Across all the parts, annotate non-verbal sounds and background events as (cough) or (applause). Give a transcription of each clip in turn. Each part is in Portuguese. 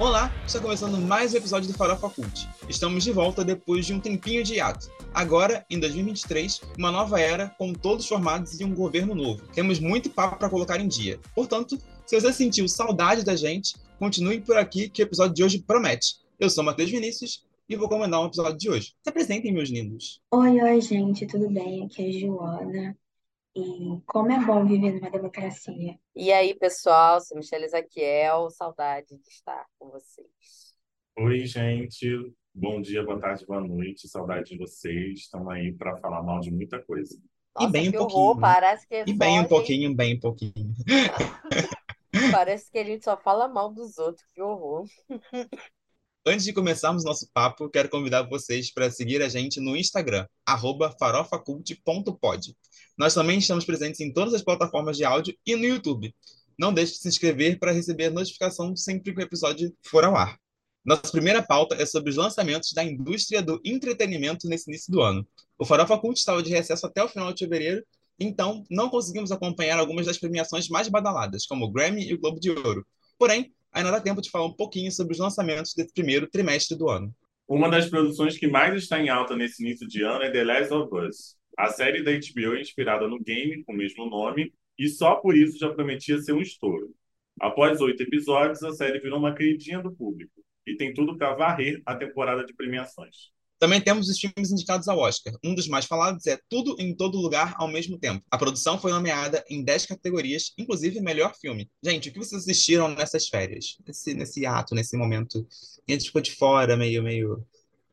Olá, está começando mais um episódio do Farofa Cult. Estamos de volta depois de um tempinho de hiato. Agora, em 2023, uma nova era com todos formados e um governo novo. Temos muito papo para colocar em dia. Portanto, se você sentiu saudade da gente, continue por aqui que o episódio de hoje promete. Eu sou Matheus Vinícius e vou comandar o um episódio de hoje. Se apresentem, meus lindos. Oi, oi, gente, tudo bem? Aqui é a Joana. E como é bom viver numa democracia. E aí, pessoal, sou Michelle Zaquiel, saudade de estar com vocês. Oi, gente, bom dia, boa tarde, boa noite, saudade de vocês. Estamos aí para falar mal de muita coisa. Nossa, e bem um pouquinho. horror, parece que E bem um gente- pouquinho, bem um pouquinho. (laughs) Parece que a gente só fala mal dos outros, que horror. (laughs) Antes de começarmos nosso papo, quero convidar vocês para seguir a gente no Instagram, farofacult.pod. Nós também estamos presentes em todas as plataformas de áudio e no YouTube. Não deixe de se inscrever para receber notificação sempre que o episódio for ao ar. Nossa primeira pauta é sobre os lançamentos da indústria do entretenimento nesse início do ano. O Farofa Cult estava de recesso até o final de fevereiro, então não conseguimos acompanhar algumas das premiações mais badaladas, como o Grammy e o Globo de Ouro. Porém, ainda dá tempo de falar um pouquinho sobre os lançamentos desse primeiro trimestre do ano. Uma das produções que mais está em alta nesse início de ano é The Last of Us. A série da HBO é inspirada no game com o mesmo nome e só por isso já prometia ser um estouro. Após oito episódios, a série virou uma queridinha do público e tem tudo para varrer a temporada de premiações. Também temos os filmes indicados ao Oscar. Um dos mais falados é Tudo em Todo Lugar ao mesmo tempo. A produção foi nomeada em 10 categorias, inclusive melhor filme. Gente, o que vocês assistiram nessas férias? Nesse, nesse ato, nesse momento? A gente ficou de fora, meio, meio,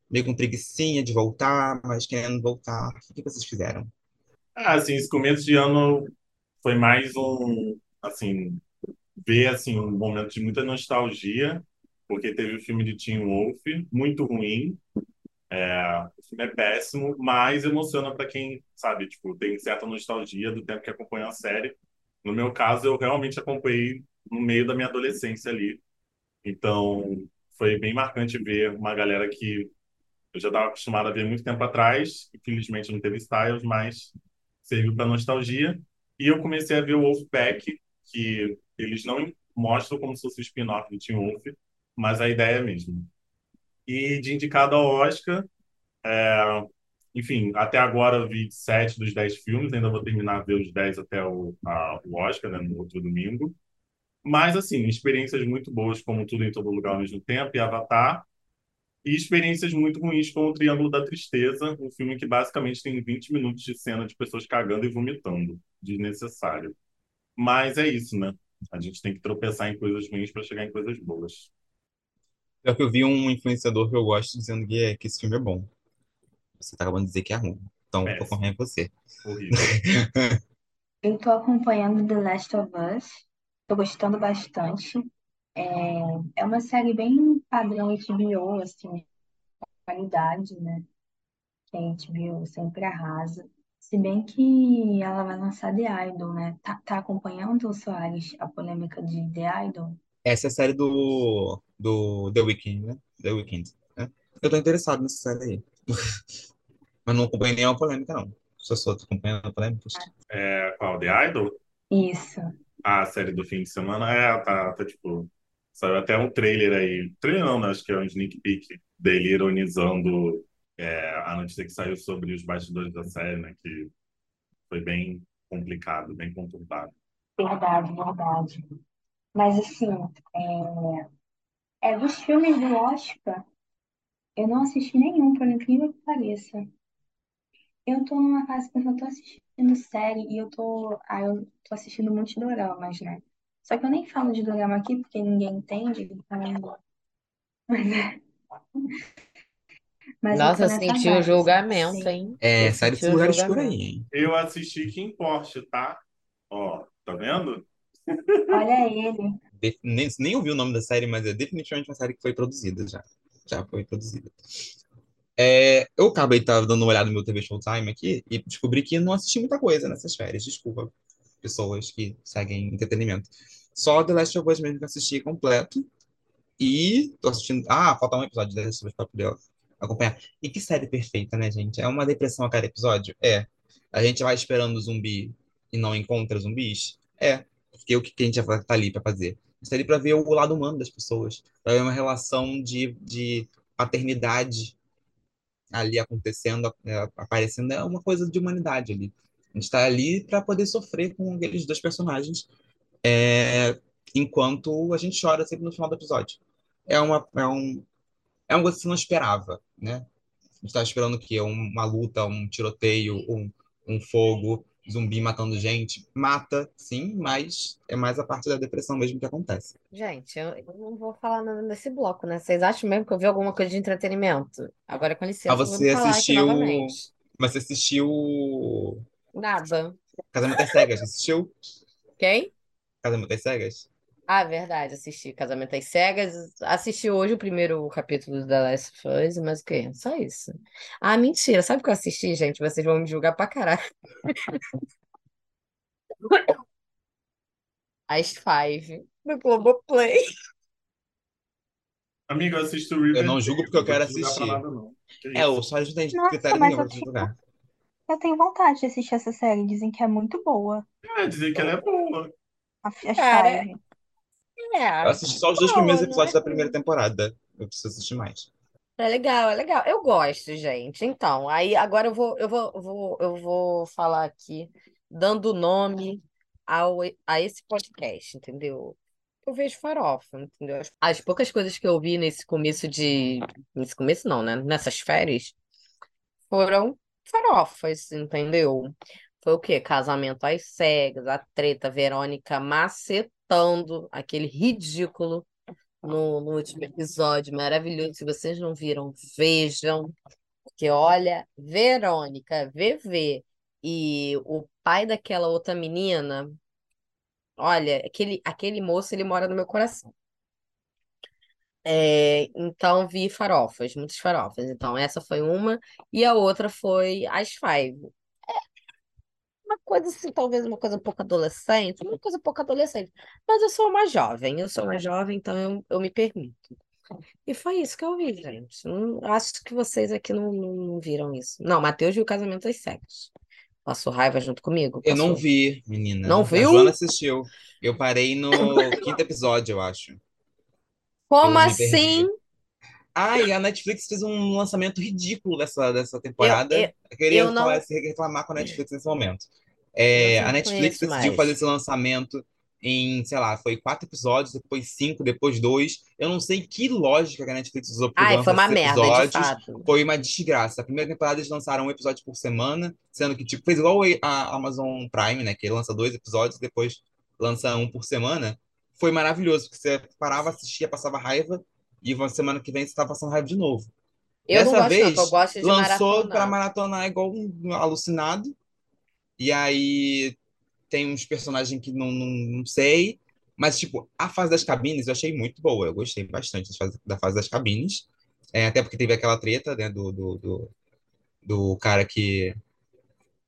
meio com preguicinha de voltar, mas querendo voltar. O que vocês fizeram? Ah, assim, esse começo de ano foi mais um, assim, ver assim um momento de muita nostalgia, porque teve o filme de Teen Wolf, muito ruim. É, o filme é péssimo, mas emociona para quem, sabe, tipo, tem certa nostalgia do tempo que acompanhou a série. No meu caso, eu realmente acompanhei no meio da minha adolescência ali. Então, foi bem marcante ver uma galera que eu já estava acostumado a ver muito tempo atrás. Infelizmente não teve Styles, mas serviu para nostalgia. E eu comecei a ver o Wolfpack, que eles não mostram como se fosse o spin-off do Teen Wolf, mas a ideia é a mesma. E de indicado ao Oscar, é, enfim, até agora eu vi sete dos dez filmes, ainda vou terminar de ver os dez até o, a- o Oscar, né, no outro domingo. Mas, assim, experiências muito boas, como Tudo em Todo Lugar ao mesmo tempo, e Avatar, e experiências muito ruins como o Triângulo da Tristeza, um filme que basicamente tem 20 minutos de cena de pessoas cagando e vomitando, desnecessário. Mas é isso, né? A gente tem que tropeçar em coisas ruins para chegar em coisas boas. Pior que eu vi um influenciador que eu gosto dizendo que, é, que esse filme é bom. Você tá acabando de dizer que é ruim. Então, vou Péssimo. confiar em você. Horrível. (laughs) Eu tô acompanhando The Last of Us. Tô gostando bastante. É, é uma série bem padrão HBO, assim, qualidade, né? Que a HBO sempre arrasa. Se bem que ela vai lançar The Idol, né? Tá, tá acompanhando, Soares, a polêmica de The Idol? Essa é a série do, do The Weeknd, né? The Weeknd, né? Eu tô interessado nessa série aí. (laughs) Mas não acompanhei nenhuma polêmica, não. Só só tô acompanhando a polêmica. É, qual? The Idol? Isso. A série do fim de semana? É, tá, tá tipo. Saiu até um trailer aí. Trailer não, né? Acho que é um sneak peek dele ironizando é, a notícia que saiu sobre os bastidores da série, né? Que foi bem complicado, bem conturbado. Verdade, verdade. Mas assim, é, é dos filmes do Oscar, eu não assisti nenhum, por incrível que pareça. Eu tô numa fase que eu só tô assistindo série e eu tô, ah, eu tô assistindo muitos doramas, né? Só que eu nem falo de dorama aqui porque ninguém entende, então... Mas, é- (laughs) mas eu tô Nossa, nessa senti o vibe, julgamento, assim. hein? É, Eu sai senti desse o lugar escuro julgamento. aí, hein? Eu assisti Kim Porsche, tá? Ó, tá vendo? Olha ele. Nem, nem ouvi o nome da série, mas é definitivamente uma série que foi produzida já. Já foi produzida. É, eu acabei estar dando uma olhada no meu TV Showtime aqui e descobri que não assisti muita coisa nessas férias. Desculpa, pessoas que seguem entretenimento. Só The Last of Us mesmo que assisti completo. E tô assistindo. Ah, falta um episódio de The Last of Us pra poder acompanhar. E que série perfeita, né, gente? É uma depressão a cada episódio? É. A gente vai esperando o zumbi e não encontra zumbis? É. Porque o que a gente vai estar ali para fazer? Está ali para ver o lado humano das pessoas, ver uma relação de, de paternidade ali acontecendo, é, aparecendo, é uma coisa de humanidade ali. A gente está ali para poder sofrer com aqueles dois personagens, é, enquanto a gente chora sempre no final do episódio. É uma, é um, é uma coisa que você não esperava, né? A gente estava esperando o quê? Uma luta, um tiroteio, um, um fogo, zumbi matando gente. Mata, sim, mas é mais a parte da depressão mesmo que acontece. Gente, eu, eu não vou falar nada nesse bloco, né? Vocês acham mesmo que eu vi alguma coisa de entretenimento? Agora, com licença, Ah, eu vou você assistiu. Mas você assistiu. Nada. Casamento às Cegas? Assistiu? Quem? Casamento às Cegas? Ah, verdade, assisti Casamento às Cegas. Assisti hoje o primeiro capítulo da Last of Us, mas o quê? Só isso. Ah, mentira. Sabe o que eu assisti, gente? Vocês vão me julgar pra caralho. (laughs) As Five, do Globoplay. Amigo, eu assisto Eu não julgo porque eu quero assistir. nada, não. Que É, eu isso? só Nossa, critério mas nenhum eu pra te tenho, julgar. eu tenho vontade de assistir essa série. Dizem que é muito boa. É, dizer que ela é boa. A- As Cara, Five. Eu é. assisti só os dois primeiros Boa, não episódios é da primeira temporada. Eu preciso assistir mais. É legal, é legal. Eu gosto, gente. Então, aí agora eu vou, eu vou, eu vou, eu vou falar aqui, dando nome ao, a esse podcast, entendeu? Eu vejo farofa, entendeu? As, as poucas coisas que eu vi nesse começo de. Nesse começo não, né? Nessas férias, foram farofas, entendeu? Foi o quê? Casamento às cegas, a treta, Verônica macetando aquele ridículo no, no último episódio, maravilhoso. Se vocês não viram, vejam. Porque olha, Verônica, VV e o pai daquela outra menina, olha, aquele, aquele moço, ele mora no meu coração. É, então vi farofas, muitas farofas. Então essa foi uma e a outra foi as Five. Uma coisa assim, talvez uma coisa um pouco adolescente, uma coisa um pouco adolescente. Mas eu sou uma jovem, eu sou uma jovem, então eu, eu me permito. E foi isso que eu vi, gente. Não- acho que vocês aqui não, não, não viram isso. Não, Matheus viu o Casamento às Cegas. Passou raiva junto comigo? Eu não Passou. vi, menina. Não A viu? Joana assistiu. Eu parei no (coughs) quinto episódio, eu acho. Como Eu assim? Ah, e a Netflix fez um lançamento ridículo dessa, dessa Eu, temporada. eu, Eu queria eu falar, não, se reclamar com a Netflix nesse momento. É, a não Netflix decidiu fazer mais. esse lançamento em, sei lá, foi quatro episódios, depois cinco, depois dois. Eu não sei que lógica que a Netflix usou para lançar foi uma merda, de episódios. fato. Foi uma desgraça. A primeira temporada eles lançaram um episódio por semana, sendo que tipo, fez igual a Amazon Prime, né? Que lança dois episódios, depois lança um por semana. Foi maravilhoso, porque você parava, assistia, passava raiva, e uma semana que vem você estava passando raiva de novo. Eu não Dessa gosto, não, que eu vez, gosto de lançou para maratonar igual um alucinado. E aí tem uns personagens que não, não, não sei. Mas, tipo, a fase das cabines eu achei muito boa. Eu gostei bastante da fase, da fase das cabines. É, até porque teve aquela treta, né, do, do, do, do cara que,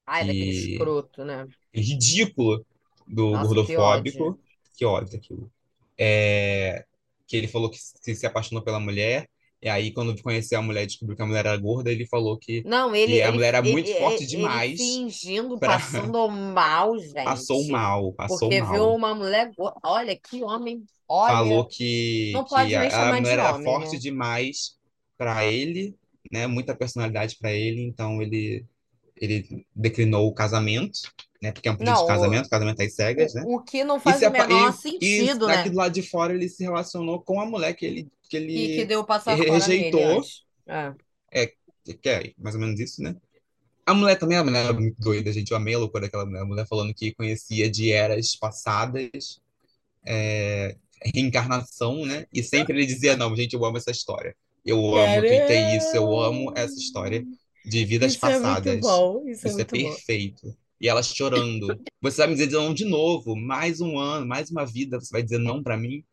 Ai, daquele que... escroto, né? Ridículo do Nossa, que gordofóbico. ódio. Que ódio aquilo. É, que ele falou que se, se apaixonou pela mulher. E aí, quando conheceu a mulher e descobriu que a mulher era gorda, ele falou que, Não, ele, que a ele, mulher era ele, muito forte ele, ele demais fingindo, pra... passando mal, (laughs) Passou gente. mal, passou Porque viu mal. uma mulher. go- Olha, que homem. Falou Olha, que, não pode que a, a mulher era homem, forte né? demais para ele, né? Muita personalidade para ele, então ele, ele declinou o casamento, né? Porque é um pedido de Não, o, casamento, casamento às cegas, né? o, que não E, faz se, o menor e, e sentido, daqui né? do lado de fora ele se relacionou com a mulher que ele, que Que, que ele deu passar re- fora nele rejeitou. antes. É. É, que é mais ou menos isso, né? A mulher também, a mulher era muito doida, gente. Eu amei a loucura daquela mulher. A mulher falando que conhecia de eras passadas, é, reencarnação, né? E sempre ele dizia, não, gente, eu amo essa história. Eu amo, tuitei isso, eu amo essa história de vidas Isso é muito passadas. bom, isso é Isso é muito bom. perfeito. E ela chorando. Você vai me dizer não de novo, mais um ano, mais uma vida, você vai dizer não pra mim?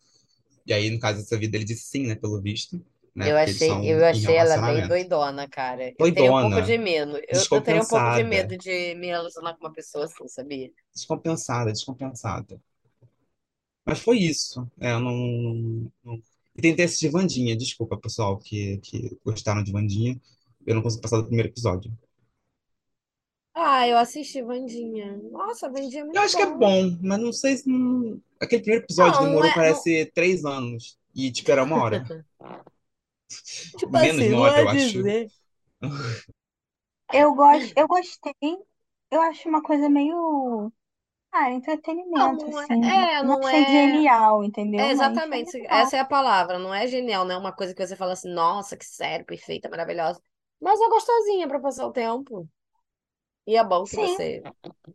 E aí, no caso dessa vida, ele disse sim, né, pelo visto, né? Eu achei, eu achei ela relacionamento. doidona, cara. Eu teria um pouco Doidona, de medo. Eu, eu teria um pouco de medo de me relacionar com uma pessoa assim, sabia? descompensada, descompensada. Mas foi isso. É, eu não, não- E tentei assistir Wandinha, desculpa, pessoal, que, que gostaram de Wandinha. Eu não consegui passar do primeiro episódio. Ah, eu assisti Wandinha. Nossa, Wandinha é Eu muito acho que é bom. bom, mas não sei se. não- Aquele primeiro episódio Não, não demorou, é. Não... parece, três anos. E, tipo, era uma hora. (laughs) Tipo Menos assim, de uma não hora, é eu acho. dizer. Eu gosto, eu gostei. Eu acho uma coisa meio. Ah, Não, entretenimento, não é. assim. É, Não não é. genial, É entendeu? Mas é exatamente, legal. essa é a palavra. Não é genial, não é uma coisa que você fala assim, nossa, que série perfeita, maravilhosa. Mas é gostosinha pra passar o tempo. E é bom que Sim, você,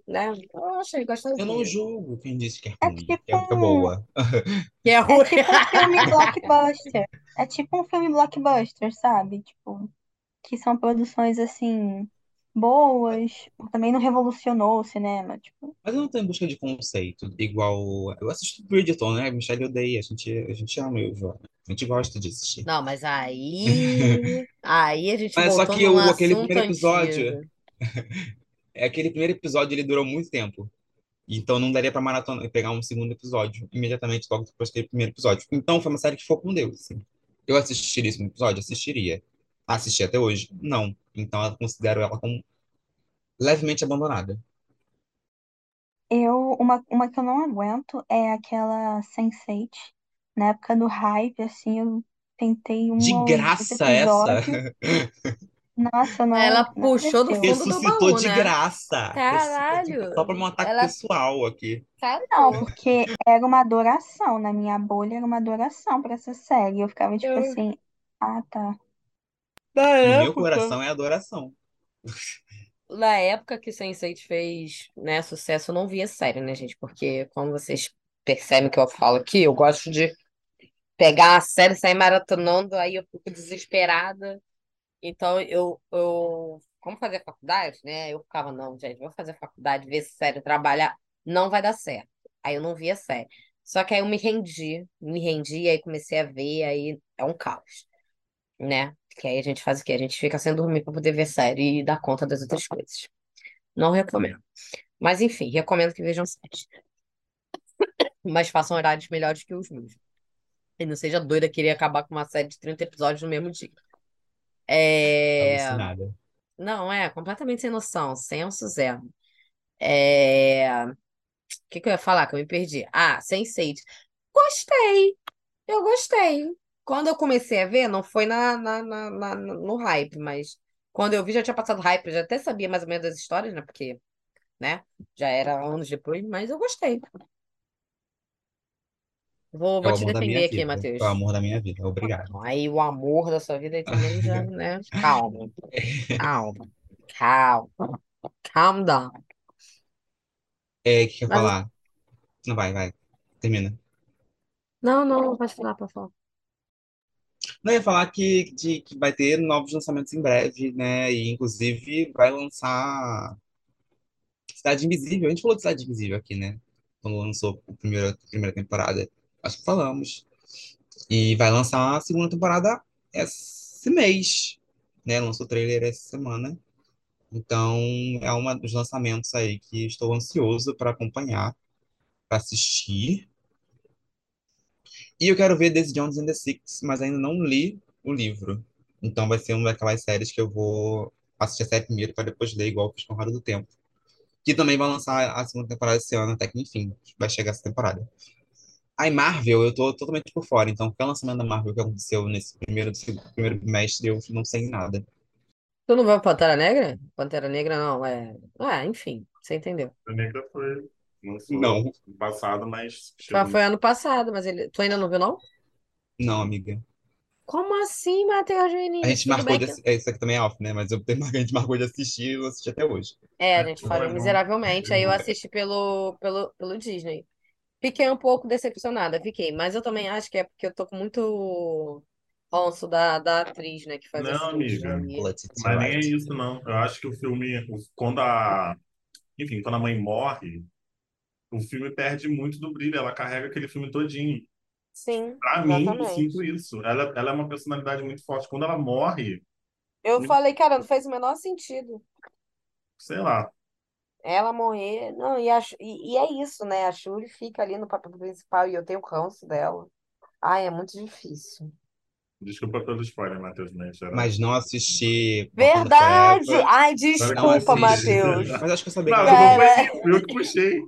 né? Eu achei Eu não julgo quem disse que é é ruim, que tipo é, que é um. boa. Que (laughs) é É ruim. tipo um (laughs) filme blockbuster. É tipo um filme blockbuster, sabe? Tipo, que são produções assim boas, também não revolucionou o cinema, tipo. Mas eu não tô em busca de conceito, igual. Eu assisto Bridgerton, né? Michelle odeia, a gente, a gente ama eu. A gente gosta de assistir. Não, mas aí. (laughs) Aí a gente Mas só voltou que num o, aquele assunto primeiro episódio, antigo. É aquele primeiro episódio, ele durou muito tempo. Então não daria pra maratona pegar um segundo episódio imediatamente logo depois daquele primeiro episódio. Então foi uma série que ficou com Deus, assim. Eu assistiria esse episódio? Assistiria. Assisti até hoje? Não. Então eu considero ela como levemente abandonada. Eu, uma, uma que eu não aguento é aquela Sense8. Na época do hype, assim, eu tentei De um dois graça essa! (laughs) Nossa, Ela não, não puxou do fundo do Ressuscitou baú, de né? graça! Graça. Só pra um Caralho! ataque Ela pessoal aqui. Não, catou. porque era uma adoração. Na minha bolha era uma adoração pra essa série. Eu ficava tipo Eu- assim, ah, tá. Na No meu época. coração é adoração. Na época que Sense8 fez, né, sucesso, eu não via série, né, gente? Porque, como vocês percebem que eu falo aqui, eu gosto de pegar a série, sair maratonando, aí eu fico desesperada. Então, eu, eu, como fazer faculdade, né? Eu ficava, não, gente, vou fazer faculdade, ver série, trabalhar, não vai dar certo. Aí eu não via série. Só que aí eu me rendi, me rendi, aí comecei a ver, aí é um caos, né? Que aí a gente faz o quê? A gente fica sem dormir pra poder ver série e dar conta das outras coisas. Não recomendo. Mas enfim, recomendo que vejam séries. Mas façam horários melhores que os meus. E não seja doida querer acabar com uma série de 30 episódios no mesmo dia. É... Alucinada. Não, é completamente sem noção, senso zero. É... O que que eu ia falar que eu me perdi? Ah, Sense8. Gostei, eu gostei. Quando eu comecei a ver, não foi na, na, na, na- no hype, mas quando eu vi já tinha passado hype, eu já até sabia mais ou menos das histórias, né? Porque, né, já era anos depois, mas eu gostei. Vou, É vou o te amor da minha defender aqui, vida. É Matheus. o amor da minha vida. Obrigado. Aí o amor da sua vida (laughs) também já, né? Calma, calma, calma, calm down. É, o que quer Mas falar? Não, vai, vai. Termina. não, não, pode falar, pode falar. Não, eu ia falar que, de, que vai ter novos lançamentos em breve, né? E inclusive vai lançar Cidade Invisível. A gente falou de Cidade Invisível aqui, né? Quando lançou a primeira, a primeira temporada. Acho que falamos. E vai lançar a segunda temporada esse mês, né? Lançou o trailer essa semana. Então, é um dos lançamentos aí que estou ansioso para acompanhar, para assistir. E eu quero ver Daisy Jones and the Six, mas ainda não li o livro. Então vai ser uma daquelas séries que eu vou assistir a série primeiro para depois ler, igual fiz com Roda do Tempo. Que também vai lançar a segunda temporada esse ano, até que enfim, vai chegar essa temporada. Aí Marvel, eu tô totalmente por fora, então qualquer lançamento da Marvel que aconteceu nesse primeiro, primeiro bimestre, eu não sei nada. Tu não vai Pantera Negra? Pantera Negra não, é. Ah, enfim, você entendeu. A Negra foi, lançou Não, passado, mas Foi, chegou foi ano passado, mas ele. Tu ainda não viu, não? não, amiga. Como assim, Matheus A Vinícius? gente Tudo marcou de, que. é, isso aqui também é off, né? Mas eu, a gente marcou de assistir e eu assisti até hoje. É, a É, gente falhou bom. miseravelmente, aí eu Eu- (laughs) assisti pelo, pelo, pelo Disney. Fiquei um pouco decepcionada, fiquei, mas eu também acho que é porque eu tô com muito ranço da, da atriz, né, que faz Não, amiga, mas nem é isso, não. Eu acho que o filme, quando a, enfim, quando a mãe morre, o filme perde muito do brilho. Ela carrega aquele filme todinho. Sim, Pra mim, eu exatamente. sinto isso. Ela, ela é uma personalidade muito forte. Quando ela morre, Eu falei, cara, não fez o menor sentido. sei lá. Ela morrer. Não, e, a, e, e é isso, né? A Shuri fica ali no papel principal e eu tenho ranço dela. Ai, é muito difícil. Desculpa pelo spoiler, Matheus, mas era... Mas não assisti Verdade! Ai, Não desculpa. Matheus. Mas acho que eu sabia Não, que era foi eu que puxei. Não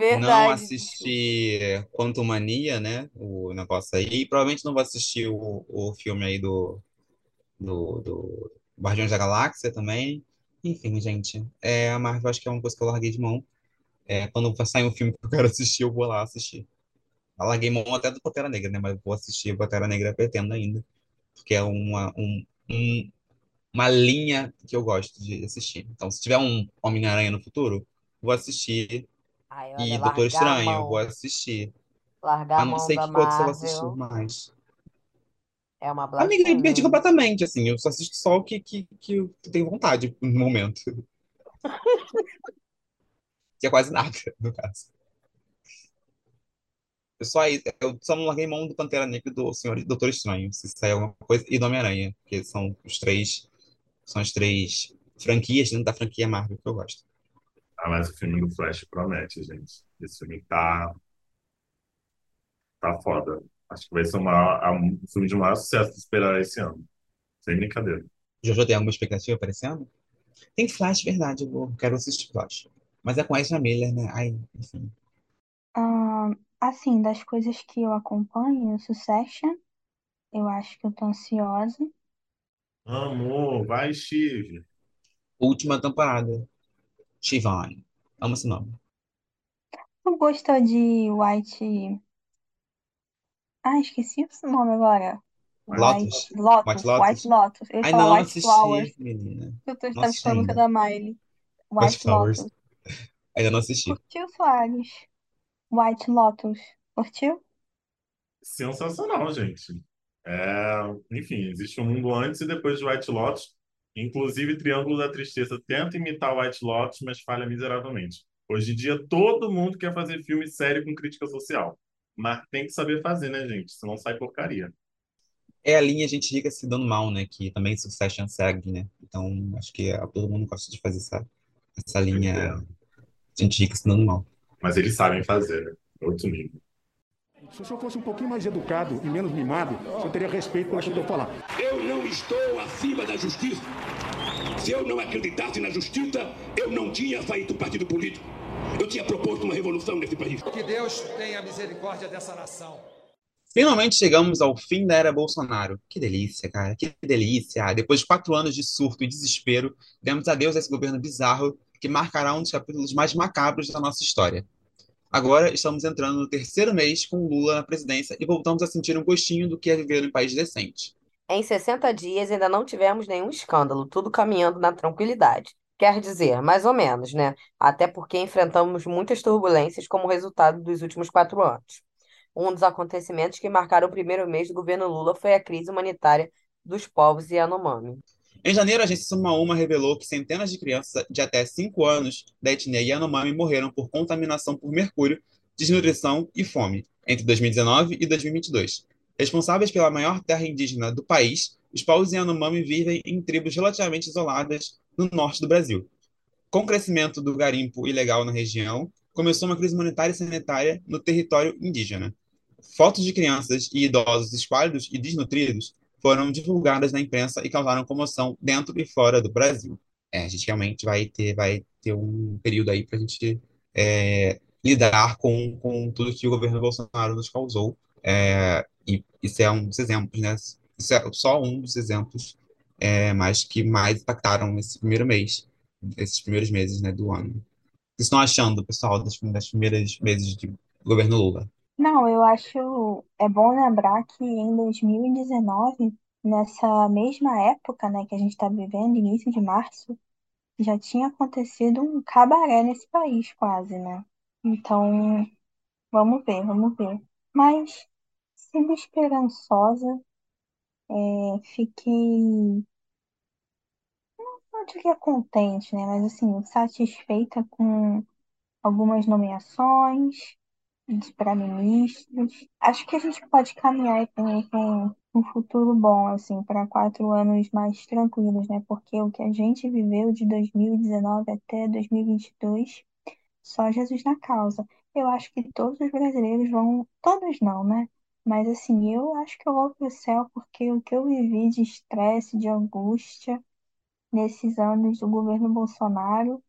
verdade. assisti Quantum Mania, né? O negócio aí. E provavelmente não vou assistir o, o filme aí do, do, do Guardiões da Galáxia também. Enfim, gente. É, a Marvel acho que é uma coisa que eu larguei de mão. É, quando sair um filme que eu quero assistir, eu vou lá assistir. Eu larguei mão até do Pantera Negra, né? Mas eu vou assistir o Pantera Negra pretendo ainda. Porque é uma, um, um- uma linha que eu gosto de assistir. Então, se tiver um Homem-Aranha no futuro, vou assistir. Ai, E Doutor a Estranho, vou assistir. Largar a Mas não da que outros eu vou assistir mais. É uma Amiga, eu me perdi blasfêmia. completamente, assim. Eu só assisto só o que, que, que eu tenho vontade no momento. (laughs) Que é quase nada, no caso. Eu só, eu só não larguei mão do Pantera Negra e do Senhor Doutor Estranho, se sair alguma coisa, e do Homem-Aranha, que são os três, são as três franquias dentro da franquia Marvel que eu gosto. Ah, mas o filme do Flash promete, gente. Esse filme tá, tá foda. Acho que vai ser uma, um filme de maior sucesso de esperar esse ano. Sem brincadeira. Jojo tem alguma expectativa aparecendo? Tem Flash, verdade, eu vou- quero assistir Flash. Mas é com Ezra Miller, né? Ai, enfim. Ah, assim, das coisas que eu acompanho, Succession, eu acho que eu tô ansiosa. Amor, vai, Steve. Última temporada. Shivani. Amo esse nome. Tu gostou de White. Ah, esqueci o nome agora. Lotus? White Lotus. White Lotus? White Lotus. Eu ia Ai, não White Flowers. assisti, menina. Eu tô estava assisti escutando a música ainda. da Miley. White White Flowers. Lotus. (laughs) Ainda não assisti. Curtiu, Soares? White Lotus. Curtiu? Sensacional, gente. É, enfim, existe um mundo antes e depois de White Lotus. Inclusive, Triângulo da Tristeza tenta imitar White Lotus, mas falha miseravelmente. Hoje em dia, todo mundo quer fazer filme sério com crítica social. Mas tem que saber fazer, né, gente? Senão sai porcaria. É a linha Gente Rica se dando mal, né? Que também Succession segue, né? Então, acho que é- todo mundo gosta de fazer essa, essa linha Gente Rica se dando mal. Mas eles sabem fazer, né? Outro nível. Se o senhor fosse um pouquinho mais educado e menos mimado, o senhor teria respeito pelo que eu estou falando. Eu não estou acima da justiça. Se eu não acreditasse na justiça, eu não tinha feito partido político. Eu tinha proposto uma revolução nesse país. Que Deus tenha misericórdia dessa nação. Finalmente chegamos ao fim da era Bolsonaro. Que delícia, cara, que delícia. Depois de quatro anos de surto e desespero, demos adeus a esse governo bizarro que marcará um dos capítulos mais macabros da nossa história. Agora estamos entrando no terceiro mês com Lula na presidência e voltamos a sentir um gostinho do que é viver em um país decente. Em 60 dias ainda não tivemos nenhum escândalo, tudo caminhando na tranquilidade. Quer dizer, mais ou menos, né? Até porque enfrentamos muitas turbulências como resultado dos últimos quatro anos. Um dos acontecimentos que marcaram o primeiro mês do governo Lula foi a crise humanitária dos povos Yanomami. Em janeiro, a agência Suma Uma revelou que centenas de crianças de até 5 anos da etnia Yanomami morreram por contaminação por mercúrio, desnutrição e fome entre 2019 e 2022. Responsáveis pela maior terra indígena do país, os povos Yanomami vivem em tribos relativamente isoladas no norte do Brasil. Com o crescimento do garimpo ilegal na região, começou uma crise humanitária e sanitária no território indígena. Fotos de crianças e idosos esquálidos e desnutridos foram divulgadas na imprensa e causaram comoção dentro e fora do Brasil. É, a gente realmente vai ter, vai ter um período aí para a gente é, lidar com, com tudo que o governo Bolsonaro nos causou. É, e isso é um dos exemplos, né? Isso é só um dos exemplos, é, mas que mais impactaram esse primeiro mês, esses primeiros meses, né, do ano. O que estão achando, pessoal, das, das primeiras meses de governo Lula? Não, eu acho. É bom lembrar que em 2019, nessa mesma época, né, que a gente está vivendo, início de março, já tinha acontecido um cabaré nesse país, quase, né? Então, vamos ver, vamos ver. Mas, sigo esperançosa, é, fiquei, não diria contente, né? Mas, assim, satisfeita com algumas nomeações para ministros. Acho que a gente pode caminhar com, um futuro bom, assim, para quatro anos mais tranquilos, né? Porque o que a gente viveu de 2019 até 2022, só Jesus na causa. Eu acho que todos os brasileiros vão, todos não, né? Mas assim, eu acho que eu vou pro céu porque o que eu vivi de estresse, de angústia nesses anos do governo Bolsonaro,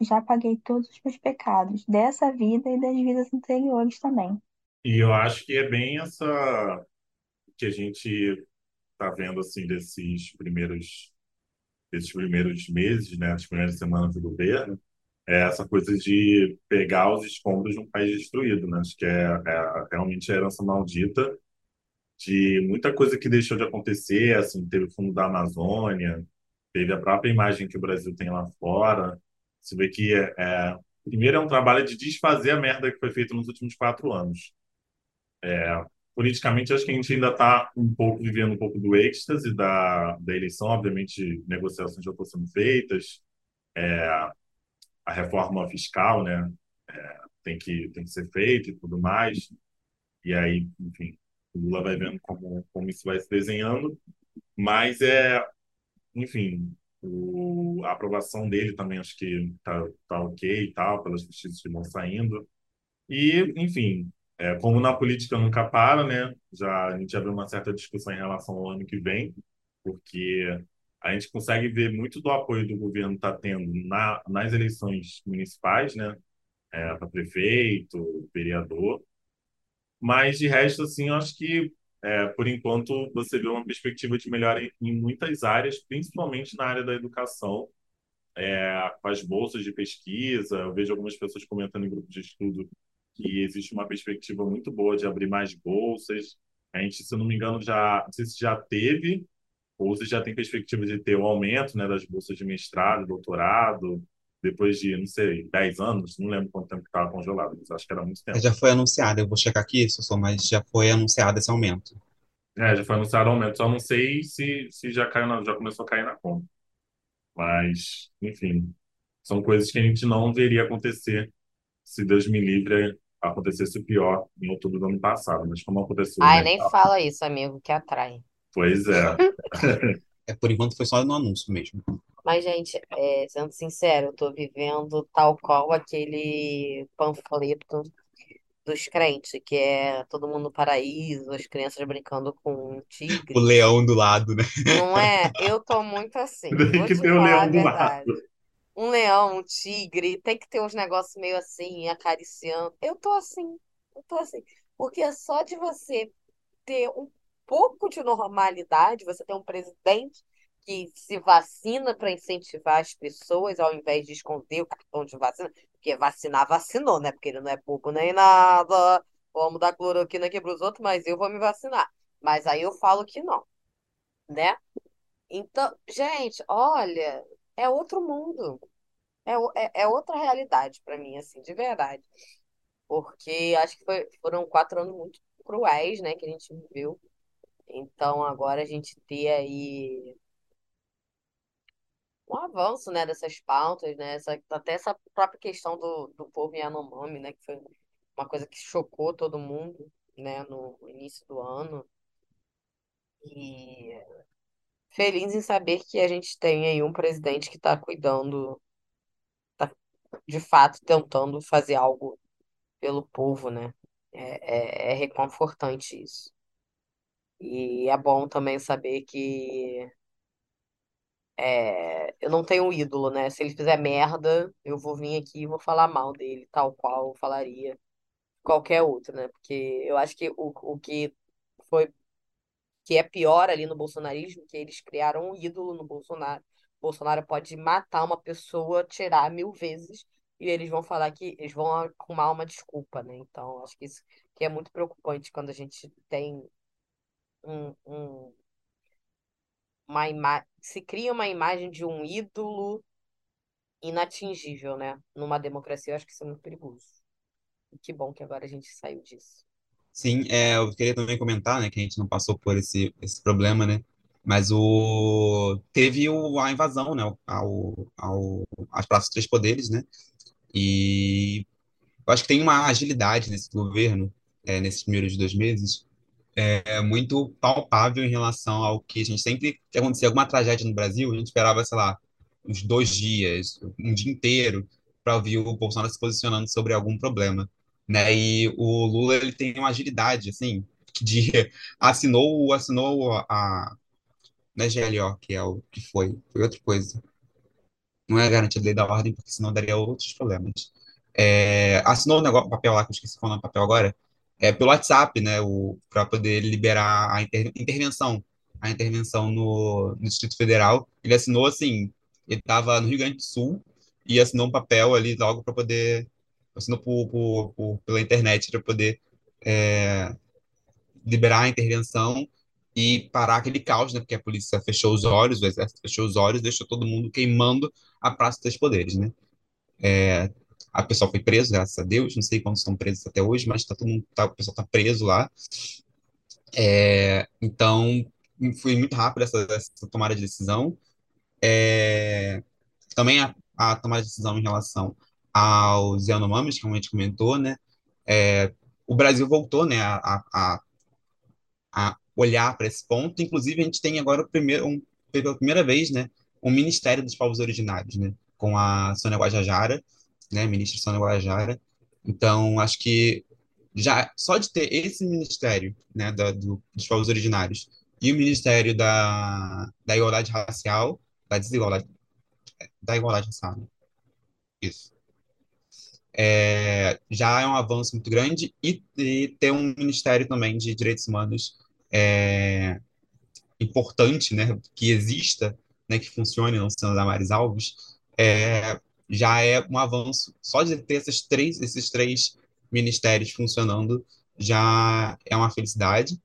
já paguei todos os meus pecados, dessa vida e das vidas anteriores também. E eu acho que é bem essa que a gente está vendo assim desses primeiros desses primeiros meses, né, as primeiras semanas do governo, é essa coisa de pegar os escombros de um país destruído, né? Acho que é, é realmente a herança maldita de muita coisa que deixou de acontecer, assim, teve o fundo da Amazônia, teve a própria imagem que o Brasil tem lá fora. Você vê que é, é primeiro é um trabalho de desfazer a merda que foi feita nos últimos quatro anos. É, politicamente, acho que a gente ainda está um pouco vivendo um pouco do êxtase da, da eleição. Obviamente, negociações já estão sendo feitas. É, a reforma fiscal, né, é, tem que tem que ser feita e tudo mais. E aí, enfim, o Lula vai vendo como como isso vai se desenhando, mas é, enfim, o, a aprovação dele também acho que tá, tá ok e tal, pelas pesquisas que vão saindo. E, enfim, é, como na política nunca para, né? Já a gente viu uma certa discussão em relação ao ano que vem, porque a gente consegue ver muito do apoio do governo está tendo na, nas eleições municipais, né? É, para prefeito, vereador. Mas, de resto, assim, eu acho que, é, por enquanto, você vê uma perspectiva de melhora em, em muitas áreas, principalmente na área da educação, é, com as bolsas de pesquisa. Eu vejo algumas pessoas comentando em grupos de estudo que existe uma perspectiva muito boa de abrir mais bolsas. A gente, se não me engano, já, não sei se já teve ou você já tem perspectiva de ter o um aumento né, das bolsas de mestrado, doutorado, depois de, não sei, 10 anos, não lembro quanto tempo estava congelado, mas acho que era muito tempo. Já foi anunciado, eu vou checar aqui, Sossô, mas já foi anunciado esse aumento. É, já foi anunciado o aumento, só não sei se, se já, caiu na, já começou a cair na conta. Mas, enfim, são coisas que a gente não veria acontecer se Deus me livre acontecesse o pior em outubro do ano passado, mas como aconteceu... Ai, né, nem fala isso, amigo, que atrai. Pois é. (laughs) É, por enquanto foi só no anúncio mesmo. Mas, gente, é, sendo sincero, eu tô vivendo tal qual aquele panfleto dos crentes, que é todo mundo no paraíso, as crianças brincando com um O tigre. leão do lado, né? Não é? Eu tô muito assim, Tem que te ter o falar a leão do verdade. lado. Um leão, um tigre, tem que ter uns negócios meio assim, acariciando. Eu tô assim, eu tô assim. Porque é só de você ter um pouco de normalidade, você tem um presidente que se vacina para incentivar as pessoas, ao invés de esconder o cartão de vacina, porque vacinar, vacinou, né? Porque ele não é bobo nem nada. Vamos dar cloroquina aqui para os outros, mas eu vou me vacinar. Mas aí eu falo que não, né? Então, gente, olha, é outro mundo. É, é, é outra realidade para mim, assim, de verdade. Porque acho que foi- foram quatro anos muito cruéis, né, que a gente viveu. Então, agora a gente ter aí um avanço, né, dessas pautas, né, essa, até essa própria questão do, do povo Yanomami, né, que foi uma coisa que chocou todo mundo, né, no início do ano. E feliz em saber que a gente tem aí um presidente que está cuidando, tá, de fato, tentando fazer algo pelo povo, né? É, é, é reconfortante isso. E é bom também saber que É, eu não tenho um ídolo, né? Se ele fizer merda, eu vou vir aqui e vou falar mal dele, tal qual eu falaria qualquer outro, né? Porque eu acho que o, o que foi que é pior ali no bolsonarismo, que eles criaram um ídolo no Bolsonaro. Bolsonaro pode matar uma pessoa, tirar mil vezes, e eles vão falar que eles vão arrumar uma desculpa, né? Então, acho que isso que é muito preocupante quando a gente tem um, um uma ima se cria uma imagem de um ídolo inatingível, né? Numa democracia, eu acho que isso é muito perigoso. E que bom que agora a gente saiu disso. Sim, é, eu queria também comentar, né, que a gente não passou por esse, esse problema, né? Mas o teve o, a invasão, né, ao, ao, às praças três poderes, né? E eu acho que tem uma agilidade nesse governo, é, nesses primeiros dois meses, é muito palpável em relação ao que a gente sempre que acontecia alguma tragédia no Brasil, a gente esperava, sei lá, uns dois dias, um dia inteiro, para ouvir o Bolsonaro se posicionando sobre algum problema, né? E o Lula ele tem uma agilidade, assim, de (laughs) assinou, assinou a, não é GLO que é o que foi, foi outra coisa. Não é garantia da lei da ordem, porque senão daria outros problemas. É, assinou o negócio, papel lá, que eu esqueci qual é o papel agora, é pelo WhatsApp, né, para poder liberar a inter, intervenção, a intervenção no, no Distrito Federal. Ele assinou assim, ele estava no Rio Grande do Sul e assinou um papel ali logo para poder, assinou por, por, por, pela internet para poder é, liberar a intervenção e parar aquele caos, né? Porque a polícia fechou os olhos, o exército fechou os olhos, deixou todo mundo queimando a Praça dos Poderes, né? É, a pessoa foi presa, graças a Deus, não sei quantos estão presos até hoje, mas tá todo mundo, tá, o pessoal está preso lá. É, então, foi muito rápido essa, essa tomada de decisão. É, também a, a tomada de decisão em relação aos Yanomamis, como a gente comentou, né? É, o Brasil voltou, né, a, a, a olhar para esse ponto. Inclusive, a gente tem agora o primeiro, um, pela primeira vez, né, o Ministério dos Povos Originários, né, com a Sônia Guajajara, né, ministra Sônia Guajajara. Então, acho que já só de ter esse ministério, né, da, do, dos povos originários e o Ministério da, da Igualdade Racial, da Desigualdade, da Igualdade Racial, né? isso. É, já é um avanço muito grande e, e ter um Ministério também de Direitos Humanos é, importante, né, que exista, né, que funcione, não sendo Damares Alves, é, já é um avanço. Só de ter esses três, esses três ministérios funcionando já é uma felicidade.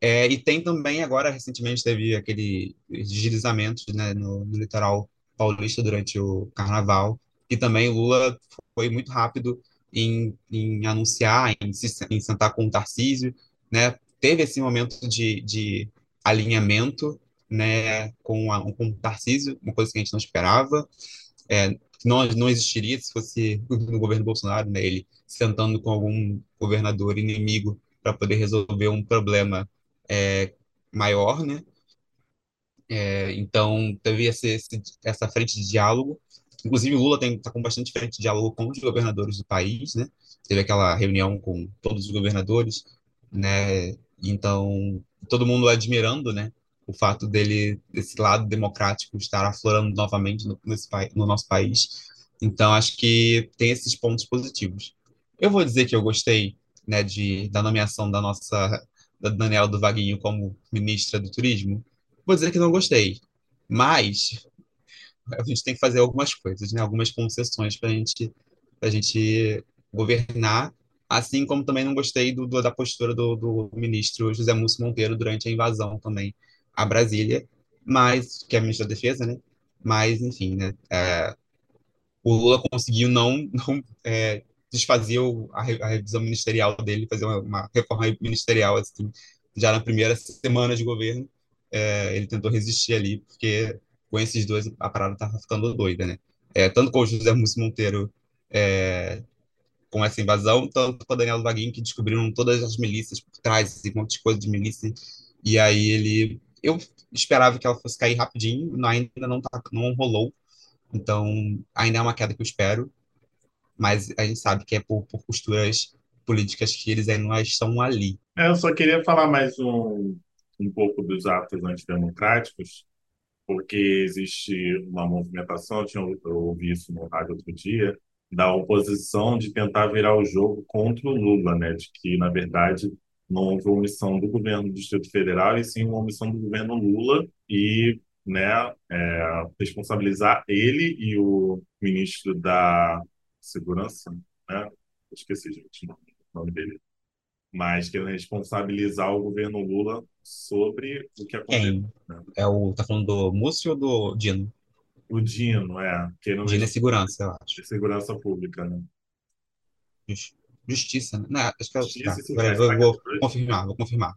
É, e tem também, agora, recentemente, teve aquele deslizamento né, no, no litoral paulista durante o carnaval, e também Lula foi muito rápido em, em anunciar, em, em sentar com o Tarcísio, né, teve esse momento de, de alinhamento né, com, a, com o Tarcísio, uma coisa que a gente não esperava, é, não, não existiria se fosse no governo Bolsonaro, né, ele sentando com algum governador inimigo para poder resolver um problema é, maior, né? É, então, teve esse, essa frente de diálogo. Inclusive, o Lula está com bastante frente de diálogo com os governadores do país, né? Teve aquela reunião com todos os governadores, né? Então, todo mundo admirando, né? O fato dele, desse lado democrático, estar aflorando novamente no, nesse, no nosso país. Então, acho que tem esses pontos positivos. Eu vou dizer que eu gostei, né, de, da nomeação da nossa, da Daniela do Vaguinho como ministra do Turismo. Vou dizer que não gostei, mas a gente tem que fazer algumas coisas, né, algumas concessões para gente, a gente governar Assim como também não gostei do, do da postura do, do, ministro José Múcio Monteiro durante a invasão também a Brasília, mas que é ministro da Defesa, né? Mas, enfim, né? É, o Lula conseguiu não, não é, desfazer o, a, a, revisão ministerial dele, fazer uma, uma, reforma ministerial assim, já na primeira semana de governo. É, ele tentou resistir ali, porque com esses dois a parada estava ficando doida, né? É, tanto com o José Múcio Monteiro é, com essa invasão, tanto com a Daniela Vaguinho, que descobriram todas as milícias por trás, um monte de coisa de milícia. E aí ele. Eu esperava que ela fosse cair rapidinho, ainda não, tá, não rolou. Então, ainda é uma queda que eu espero, mas a gente sabe que é por, por posturas políticas que eles ainda não estão ali. É, eu só queria falar mais um, um pouco dos atos antidemocráticos, porque existe uma movimentação, eu, tinha, eu ouvi isso no rádio outro dia, da oposição de tentar virar o jogo contra o Lula, né? De que, na verdade, não houve omissão do governo do Distrito Federal e sim uma omissão do governo Lula e né, é, responsabilizar ele e o ministro da Segurança, né? Esqueci, gente, o nome dele. Mas querendo responsabilizar o governo Lula sobre o que aconteceu. Né? É o, tá falando do Múcio ou do Dino? O Dino, é. Que não Dino é segurança, eu acho. De segurança pública, né? Justiça, né? Não, acho que é Justiça, tá. Peraí, vou, vou confirmar, vou confirmar.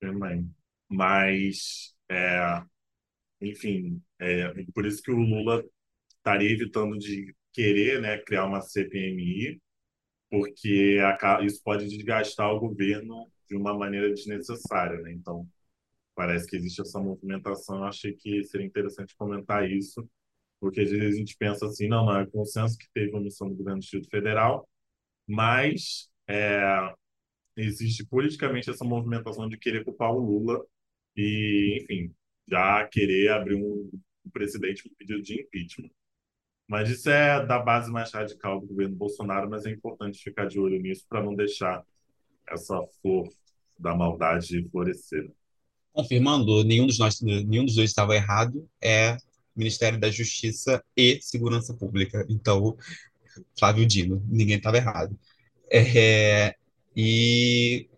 Também. Mas, é, enfim, é, por isso que o Lula estaria evitando de querer né, criar uma CPMI, porque isso pode desgastar o governo de uma maneira desnecessária. Né? Então, parece que existe essa movimentação. Eu achei que seria interessante comentar isso, porque às vezes a gente pensa assim, não, não, é consenso que teve uma missão do governo do Distrito Federal, mas é, existe politicamente essa movimentação de querer culpar o Lula e, enfim, já querer abrir um, um precedente com pedido de impeachment. Mas isso é da base mais radical do governo Bolsonaro, mas é importante ficar de olho nisso para não deixar essa flor da maldade florescer. Confirmando, nenhum dos, nós, nenhum dos dois estava errado, é Ministério da Justiça e Segurança Pública. Então, Flávio Dino, ninguém estava errado. É, e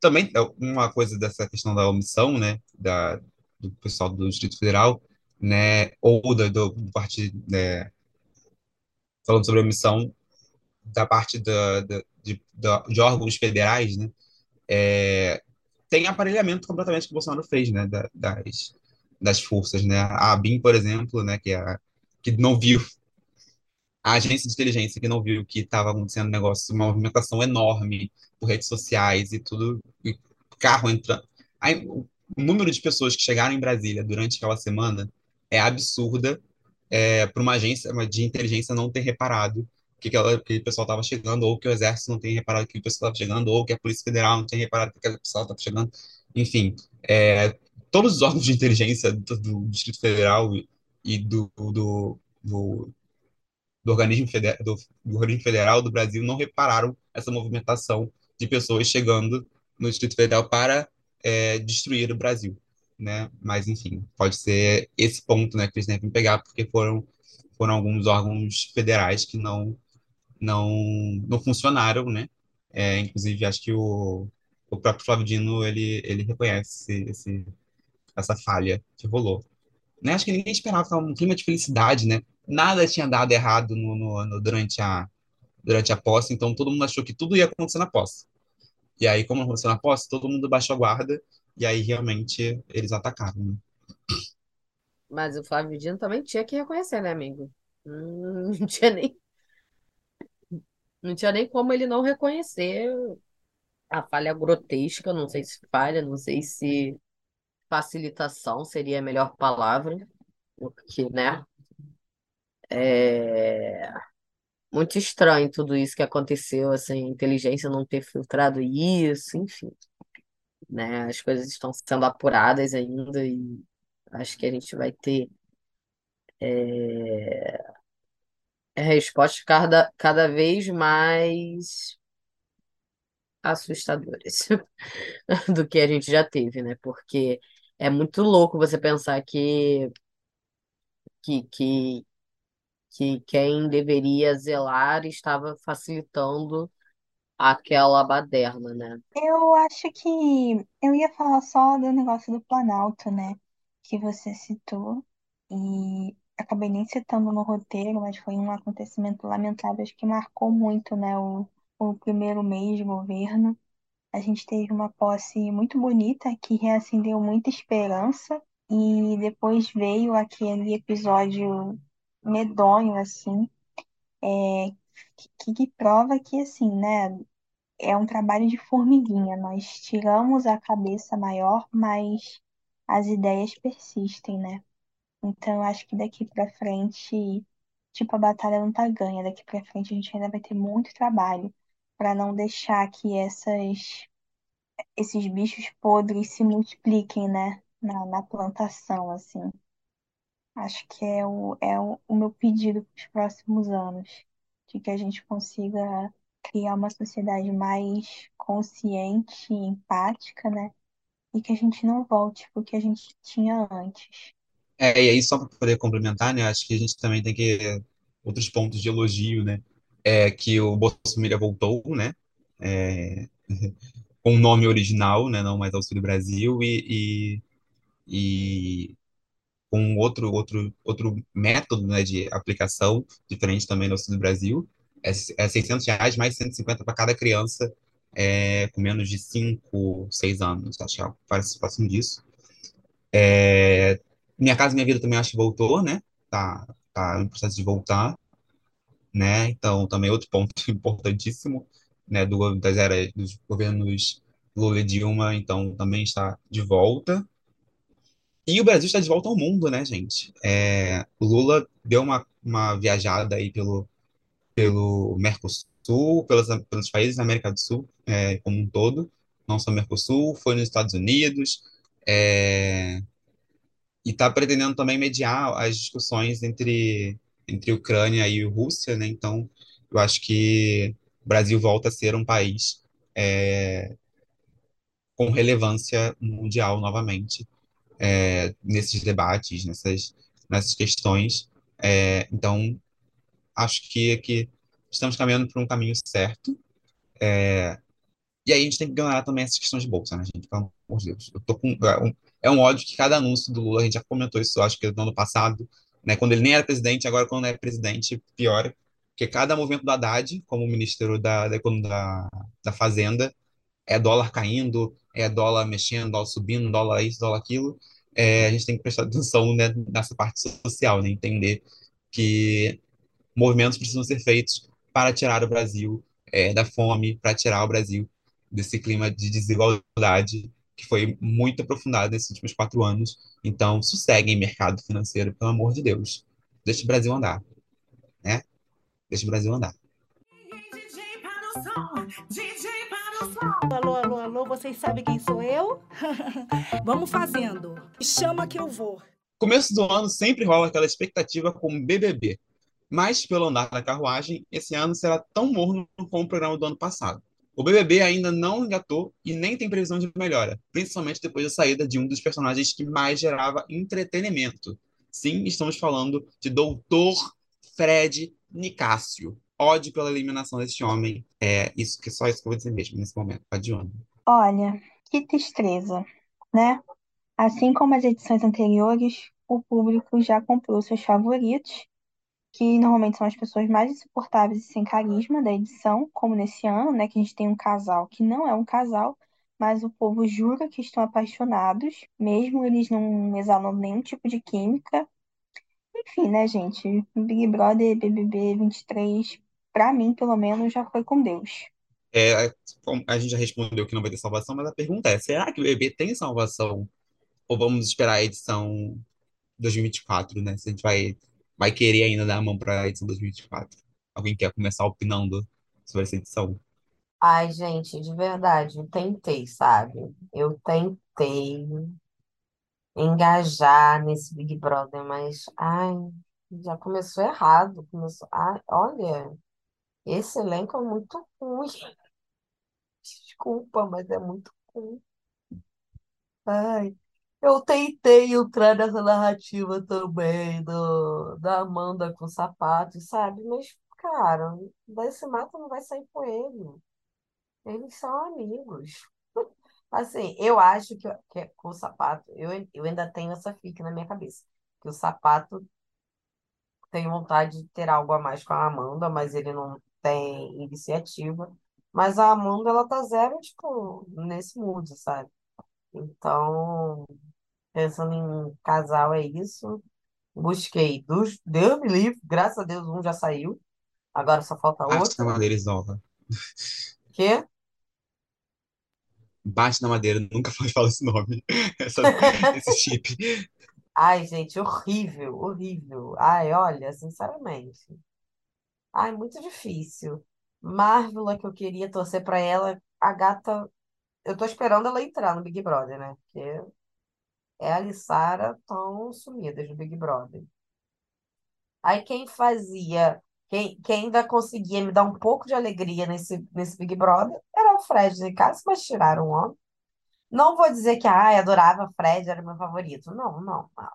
também uma coisa dessa questão da omissão, né, da, do pessoal do Distrito Federal, né, ou do, do partido, né, falando sobre omissão da parte da, da, de, da, de órgãos federais, né, é, tem aparelhamento completamente que o Bolsonaro fez, né, da, das, das forças, né, a ABIN, por exemplo, né, que, é a, que não viu a agência de inteligência que não viu que estava acontecendo um negócio, uma movimentação enorme por redes sociais e tudo, e carro entrando. Aí, o número de pessoas que chegaram em Brasília durante aquela semana é absurda é, para uma agência de inteligência não ter reparado que, aquela, que o pessoal estava chegando, ou que o Exército não tem reparado que o pessoal estava chegando, ou que a Polícia Federal não tem reparado que aquele pessoal estava chegando. Enfim, é, todos os órgãos de inteligência do, do Distrito Federal e do, do, do do organismo, federal, do, do organismo federal do Brasil não repararam essa movimentação de pessoas chegando no Distrito Federal para é, destruir o Brasil, né? Mas enfim, pode ser esse ponto, né, que eles devem pegar, porque foram foram alguns órgãos federais que não não não funcionaram, né? É, inclusive acho que o, o próprio Flávio Dino ele ele reconhece esse, essa falha que rolou. Né? Acho que ninguém esperava um clima de felicidade, né? Nada tinha dado errado no, no, no, durante, a, durante a posse, então todo mundo achou que tudo ia acontecer na posse. E aí, como aconteceu na posse, todo mundo baixou a guarda, e aí realmente eles atacaram. Né? Mas o Flávio Dino também tinha que reconhecer, né, amigo? Hum, (laughs) não tinha nem. Não tinha nem como ele não reconhecer a falha grotesca, não sei se falha, não sei se facilitação seria a melhor palavra, porque, né? É muito estranho tudo isso que aconteceu, assim, inteligência não ter filtrado isso, enfim, né? As coisas estão sendo apuradas ainda e acho que a gente vai ter é, respostas cada, cada vez mais assustadoras (laughs) do que a gente já teve, né? Porque é muito louco você pensar que, que, que que quem deveria zelar estava facilitando aquela baderna, né? Eu acho que eu ia falar só do negócio do Planalto, né? Que você citou. E acabei nem citando no roteiro, mas foi um acontecimento lamentável, acho que marcou muito, né? O, o primeiro mês de governo. A gente teve uma posse muito bonita que reacendeu muita esperança. E depois veio aquele episódio medonho, assim, é, que, que prova que, assim, né, é um trabalho de formiguinha. Nós tiramos a cabeça maior, mas as ideias persistem, né? Então, eu acho que daqui pra frente, tipo, a batalha não tá ganha. Daqui pra frente a gente ainda vai ter muito trabalho para não deixar que essas, esses bichos podres se multipliquem, né? Na, na plantação, assim. Acho que é o, é o, o meu pedido para os próximos anos, de que a gente consiga criar uma sociedade mais consciente e empática, né? E que a gente não volte para o que a gente tinha antes. É, e aí, só para poder complementar, né, acho que a gente também tem que. Outros pontos de elogio, né? É que o Bolsonaro voltou, né? É, (laughs) com o nome original, né? Não mais Auxílio Brasil, e, e, e com outro, outro, outro método né, de aplicação, diferente também do Auxílio Brasil. É, é 600 reais mais 150 para cada criança é, com menos de 5, 6 anos. Acho que é próximo disso. É, minha Casa Minha Vida também acho que voltou, né? Tá, tá em processo de voltar, né? Então, também outro ponto (laughs) importantíssimo, né? Do, das eras, dos governos Lula e Dilma, então, também está de volta. E o Brasil está de volta ao mundo, né, gente? É, Lula deu uma, uma viajada aí pelo, pelo Mercosul, Sul, pelos, pelos países da América do Sul é, como um todo, não só Mercosul, foi nos Estados Unidos, é, e está pretendendo também mediar as discussões entre, entre Ucrânia e Rússia, né? Então, eu acho que o Brasil volta a ser um país é, com relevância mundial novamente é, nesses debates, nessas, nessas questões. É, então, acho que, que estamos caminhando por um caminho certo. É, e aí a gente tem que ganhar também essas questões de bolsa, né, gente? Pelo amor de Deus. Eu tô com, é, um, é um ódio que cada anúncio do Lula, a gente já comentou isso, acho que no ano passado, né, quando ele nem era presidente, agora quando é presidente, pior. Porque cada movimento do Haddad, como ministro da, da, da, da Fazenda, é dólar caindo, é dólar mexendo, dólar subindo, dólar isso, dólar aquilo. É, a gente tem que prestar atenção né, nessa parte social, né, entender que movimentos precisam ser feitos para tirar o Brasil é, da fome, para tirar o Brasil desse clima de desigualdade que foi muito aprofundado nesses últimos quatro anos. Então, sosseguem mercado financeiro, pelo amor de Deus. Deixa o Brasil andar, né? Deixa o Brasil andar. Alô, alô, alô, vocês sabem quem sou eu? (laughs) Vamos fazendo. Chama que eu vou. Começo do ano sempre rola aquela expectativa com o BBB. Mas, pelo andar da carruagem, esse ano será tão morno como o programa do ano passado. O BBB ainda não engatou e nem tem previsão de melhora, principalmente depois da saída de um dos personagens que mais gerava entretenimento. Sim, estamos falando de Doutor Fred Nicásio. Ódio pela eliminação deste homem. É isso que só isso que eu vou dizer mesmo nesse momento. Adiante. Olha, que tristeza, né? Assim como as edições anteriores, o público já comprou seus favoritos que normalmente são as pessoas mais insuportáveis e sem carisma da edição, como nesse ano, né, que a gente tem um casal que não é um casal, mas o povo jura que estão apaixonados, mesmo eles não exalam nenhum tipo de química. Enfim, né, gente? Big Brother BBB 23, pra mim, pelo menos, já foi com Deus. É, a gente já respondeu que não vai ter salvação, mas a pergunta é: será que o BBB tem salvação? Ou vamos esperar a edição 2024, né? Se a gente vai vai querer ainda dar a mão para a edição 2024? Alguém quer começar opinando sobre essa edição? Ai, gente, de verdade, eu tentei, sabe? Eu tentei engajar nesse Big Brother, mas ai, já começou errado. Começou, ai, olha, esse elenco é muito ruim. Desculpa, mas é muito ruim. Ai, eu tentei entrar nessa narrativa também do, da Amanda com sapatos, sabe? Mas, cara, desse mato não vai sair com ele. Eles são amigos. (laughs) Assim, eu acho que, que com o sapato, eu, eu ainda tenho essa fica na minha cabeça. Que o sapato tem vontade de ter algo a mais com a Amanda, mas ele não tem iniciativa. Mas a Amanda, ela tá zero, tipo, nesse mood, sabe? Então, pensando em casal, é isso. Busquei dos. Deus me livre, graças a Deus, um já saiu. Agora só falta Bate na outro. madeira, Isolva. Quê? Bate na madeira, nunca mais fala esse nome. (laughs) Essa, esse chip. Ai, gente, horrível, horrível. Ai, olha, sinceramente. Ai, muito difícil. Marvela, que eu queria torcer pra ela, a gata. Eu tô esperando ela entrar no Big Brother, né? Porque ela e Sara estão sumidas no Big Brother. Aí quem fazia, quem, quem ainda conseguia me dar um pouco de alegria nesse, nesse Big Brother era o Fred de casa, mas tiraram o homem. Não vou dizer que ai, adorava o Fred, era meu favorito. Não, não, não,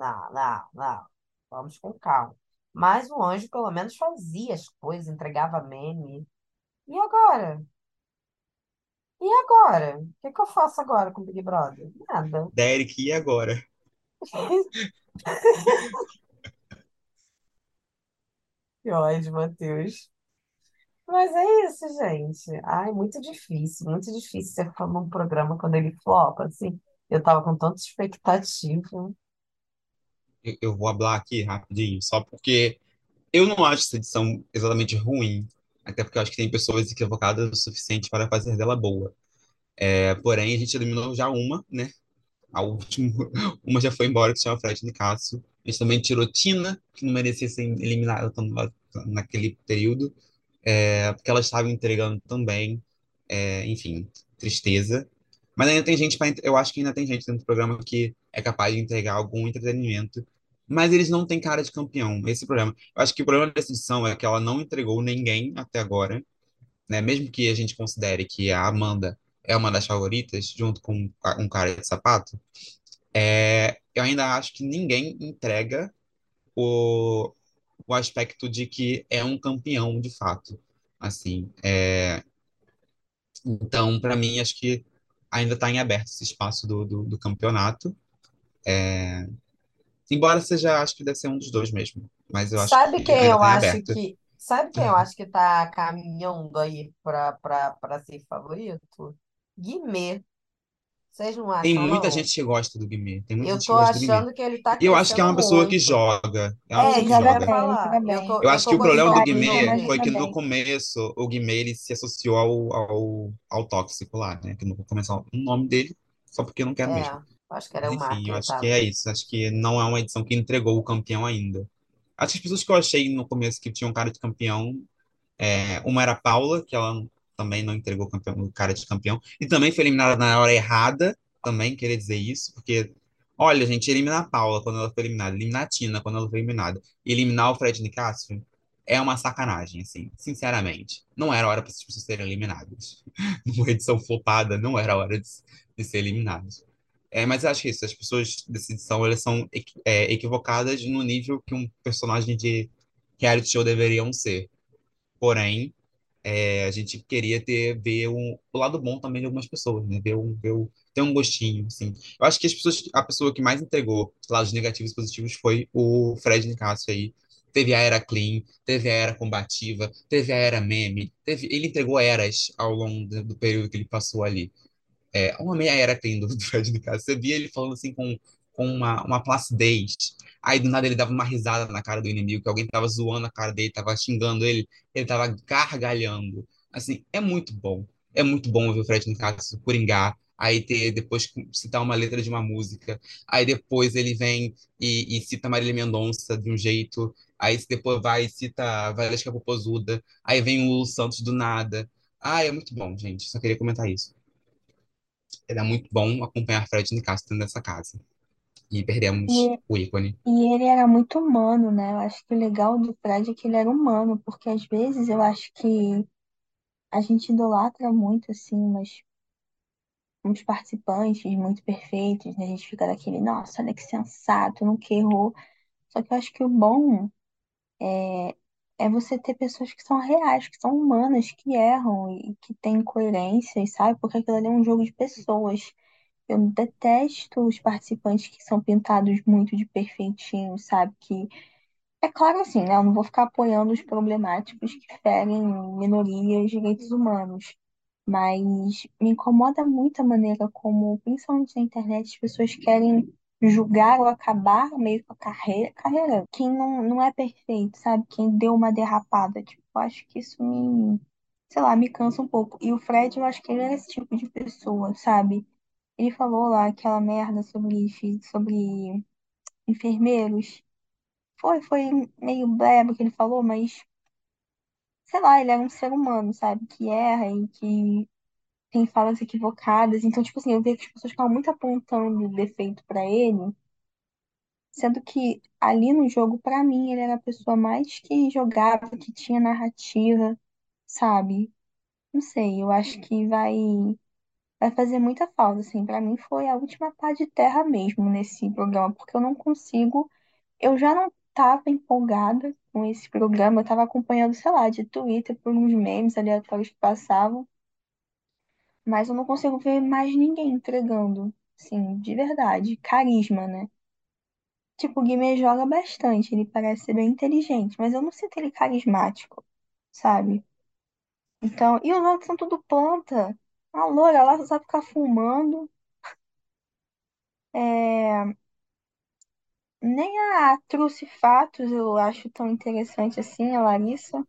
não, não, não, não. Vamos com calma. Mas o anjo pelo menos fazia as coisas, entregava meme. E agora? E agora? O que que eu faço agora com o Big Brother? Nada. (laughs) Derek, e agora? Que ódio, Matheus. Mas é isso, gente. Ai, muito difícil, muito difícil você falar um programa quando ele flopa, assim. Eu tava com tanta expectativa. Eu, vou falar aqui rapidinho, só porque eu não acho essa edição exatamente ruim, até porque eu acho que tem pessoas equivocadas o suficiente para fazer dela boa. É, porém, a gente eliminou já uma, né? A última, (laughs) uma já foi embora, que se chama Fred Nicásio. A gente também tirou Tina, que não merecia ser eliminada naquele período. é, porque ela estava entregando também, é, enfim, tristeza. Mas ainda tem gente, entre- eu acho que ainda tem gente dentro do programa que é capaz de entregar algum entretenimento, mas eles não têm cara de campeão. Esse é o problema. Eu acho que o problema dessa edição é que ela não entregou ninguém até agora, né? Mesmo que a gente considere que a Amanda é uma das favoritas, junto com um cara de sapato, é, eu ainda acho que ninguém entrega o, o aspecto de que é um campeão de fato. Assim, é, então, para mim, acho que ainda está em aberto esse espaço do, do, do campeonato. É, embora seja, acho que deve ser um dos dois mesmo, mas eu acho Sabe que quem ainda eu está acho aberto. que. Sabe quem eu acho que tá caminhando aí para ser favorito? Guimê. Vocês não Tem acham, muita não? gente que gosta do Guimê, tem muita Eu gente que tô gosta do Guimê. achando que ele tá eu acho que é uma pessoa que muito. joga, é uma É, pessoa que que joga falar. Eu tô, Eu acho que o problema do Guimê foi que no bem. começo o Guimê ele se associou ao, ao, ao tóxico lá, né? Que não vou começar o nome dele, só porque não quero É, mesmo. Acho que Mas era o enfim, Mark eu acho que é isso. Acho que não é uma edição que entregou o campeão ainda. Acho que as pessoas que eu achei no começo que tinham cara de campeão, é, uma era a Paula, que ela também não entregou o campeão, cara de campeão, e também foi eliminada na hora errada, também queria dizer isso, porque, olha, gente, eliminar a Paula quando ela foi eliminada, eliminar a Tina quando ela foi eliminada, e eliminar o Fred Nicásio é uma sacanagem, assim, sinceramente. Não era hora para essas pessoas serem eliminadas. (laughs) Numa edição flopada, não era hora de, de ser eliminadas. É, mas eu acho que isso, as pessoas dessa edição, elas são é, equivocadas no nível que um personagem de reality show deveriam ser. Porém, é, a gente queria ter ver um, o lado bom também de algumas pessoas, né? Ver um, ver um, ter um gostinho, assim. Eu acho que as pessoas, a pessoa que mais entregou lados negativos e positivos foi o Fred Nicásio aí. Teve a era clean, teve a era combativa, teve a era meme, teve, ele entregou eras ao longo do período que ele passou ali. É, uma meia era clean do, (laughs) do Fred Nicásio. Você via ele falando assim com, com uma, uma placidez. Aí do nada ele dava uma risada na cara do inimigo, que alguém tava zoando a cara dele, tava xingando ele, ele tava gargalhando. Assim, é muito bom. É muito bom ver o Fred Nicásio coringar. Aí ter, depois citar uma letra de uma música. Aí depois ele vem e, e cita Marília Mendonça de um jeito. Aí depois vai e cita Valesca Popozuda. Aí vem o Santos do nada. Ah, é muito bom, gente. Só queria comentar isso. Era muito bom acompanhar Fred Nicastro nessa casa. E perdemos E, o ícone. e ele era muito humano, né? Eu acho que o legal do Fred é que ele era humano, porque às vezes eu acho que a gente idolatra muito, assim, mas uns participantes muito perfeitos, né? A gente fica daquele, nossa, olha que sensato, nunca errou. Só que eu acho que o bom é, é você ter pessoas que são reais, que são humanas, que erram e que têm coerência, sabe? Porque aquilo ali é um jogo de pessoas. Eu detesto os participantes que são pintados muito de perfeitinho, sabe? Que é claro assim, né? Eu não vou ficar apoiando os problemáticos que ferem minorias, direitos humanos. Mas me incomoda muito a maneira como, principalmente na internet, as pessoas querem julgar ou acabar meio com a carreira, carreira. Quem não, não é perfeito, sabe? Quem deu uma derrapada. Tipo, acho que isso me, sei lá, me cansa um pouco. E o Fred, eu acho que ele era esse tipo de pessoa, sabe? Ele falou lá aquela merda sobre, sobre enfermeiros. Foi, foi meio breve que ele falou, mas sei lá, ele era um ser humano, sabe? Que erra e que tem falas equivocadas. Então, tipo assim, eu vejo que as pessoas ficavam muito apontando defeito pra ele, sendo que ali no jogo, pra mim, ele era a pessoa mais que jogava, que tinha narrativa, sabe? Não sei, eu acho que vai vai fazer muita falta, assim. Pra mim foi a última pá de terra mesmo nesse programa, porque eu não consigo, eu já não tava empolgada com esse programa, eu tava acompanhando, sei lá, de Twitter por uns memes aleatórios que passavam. Mas eu não consigo ver mais ninguém entregando, assim, de verdade, carisma, né? Tipo, o Guimê joga bastante, ele parece ser bem inteligente, mas eu não sinto ele carismático, sabe? Então, e os outros são tudo planta. A loura lá só sabe ficar fumando. É... Nem a Trucifatos eu acho tão interessante assim, a Larissa.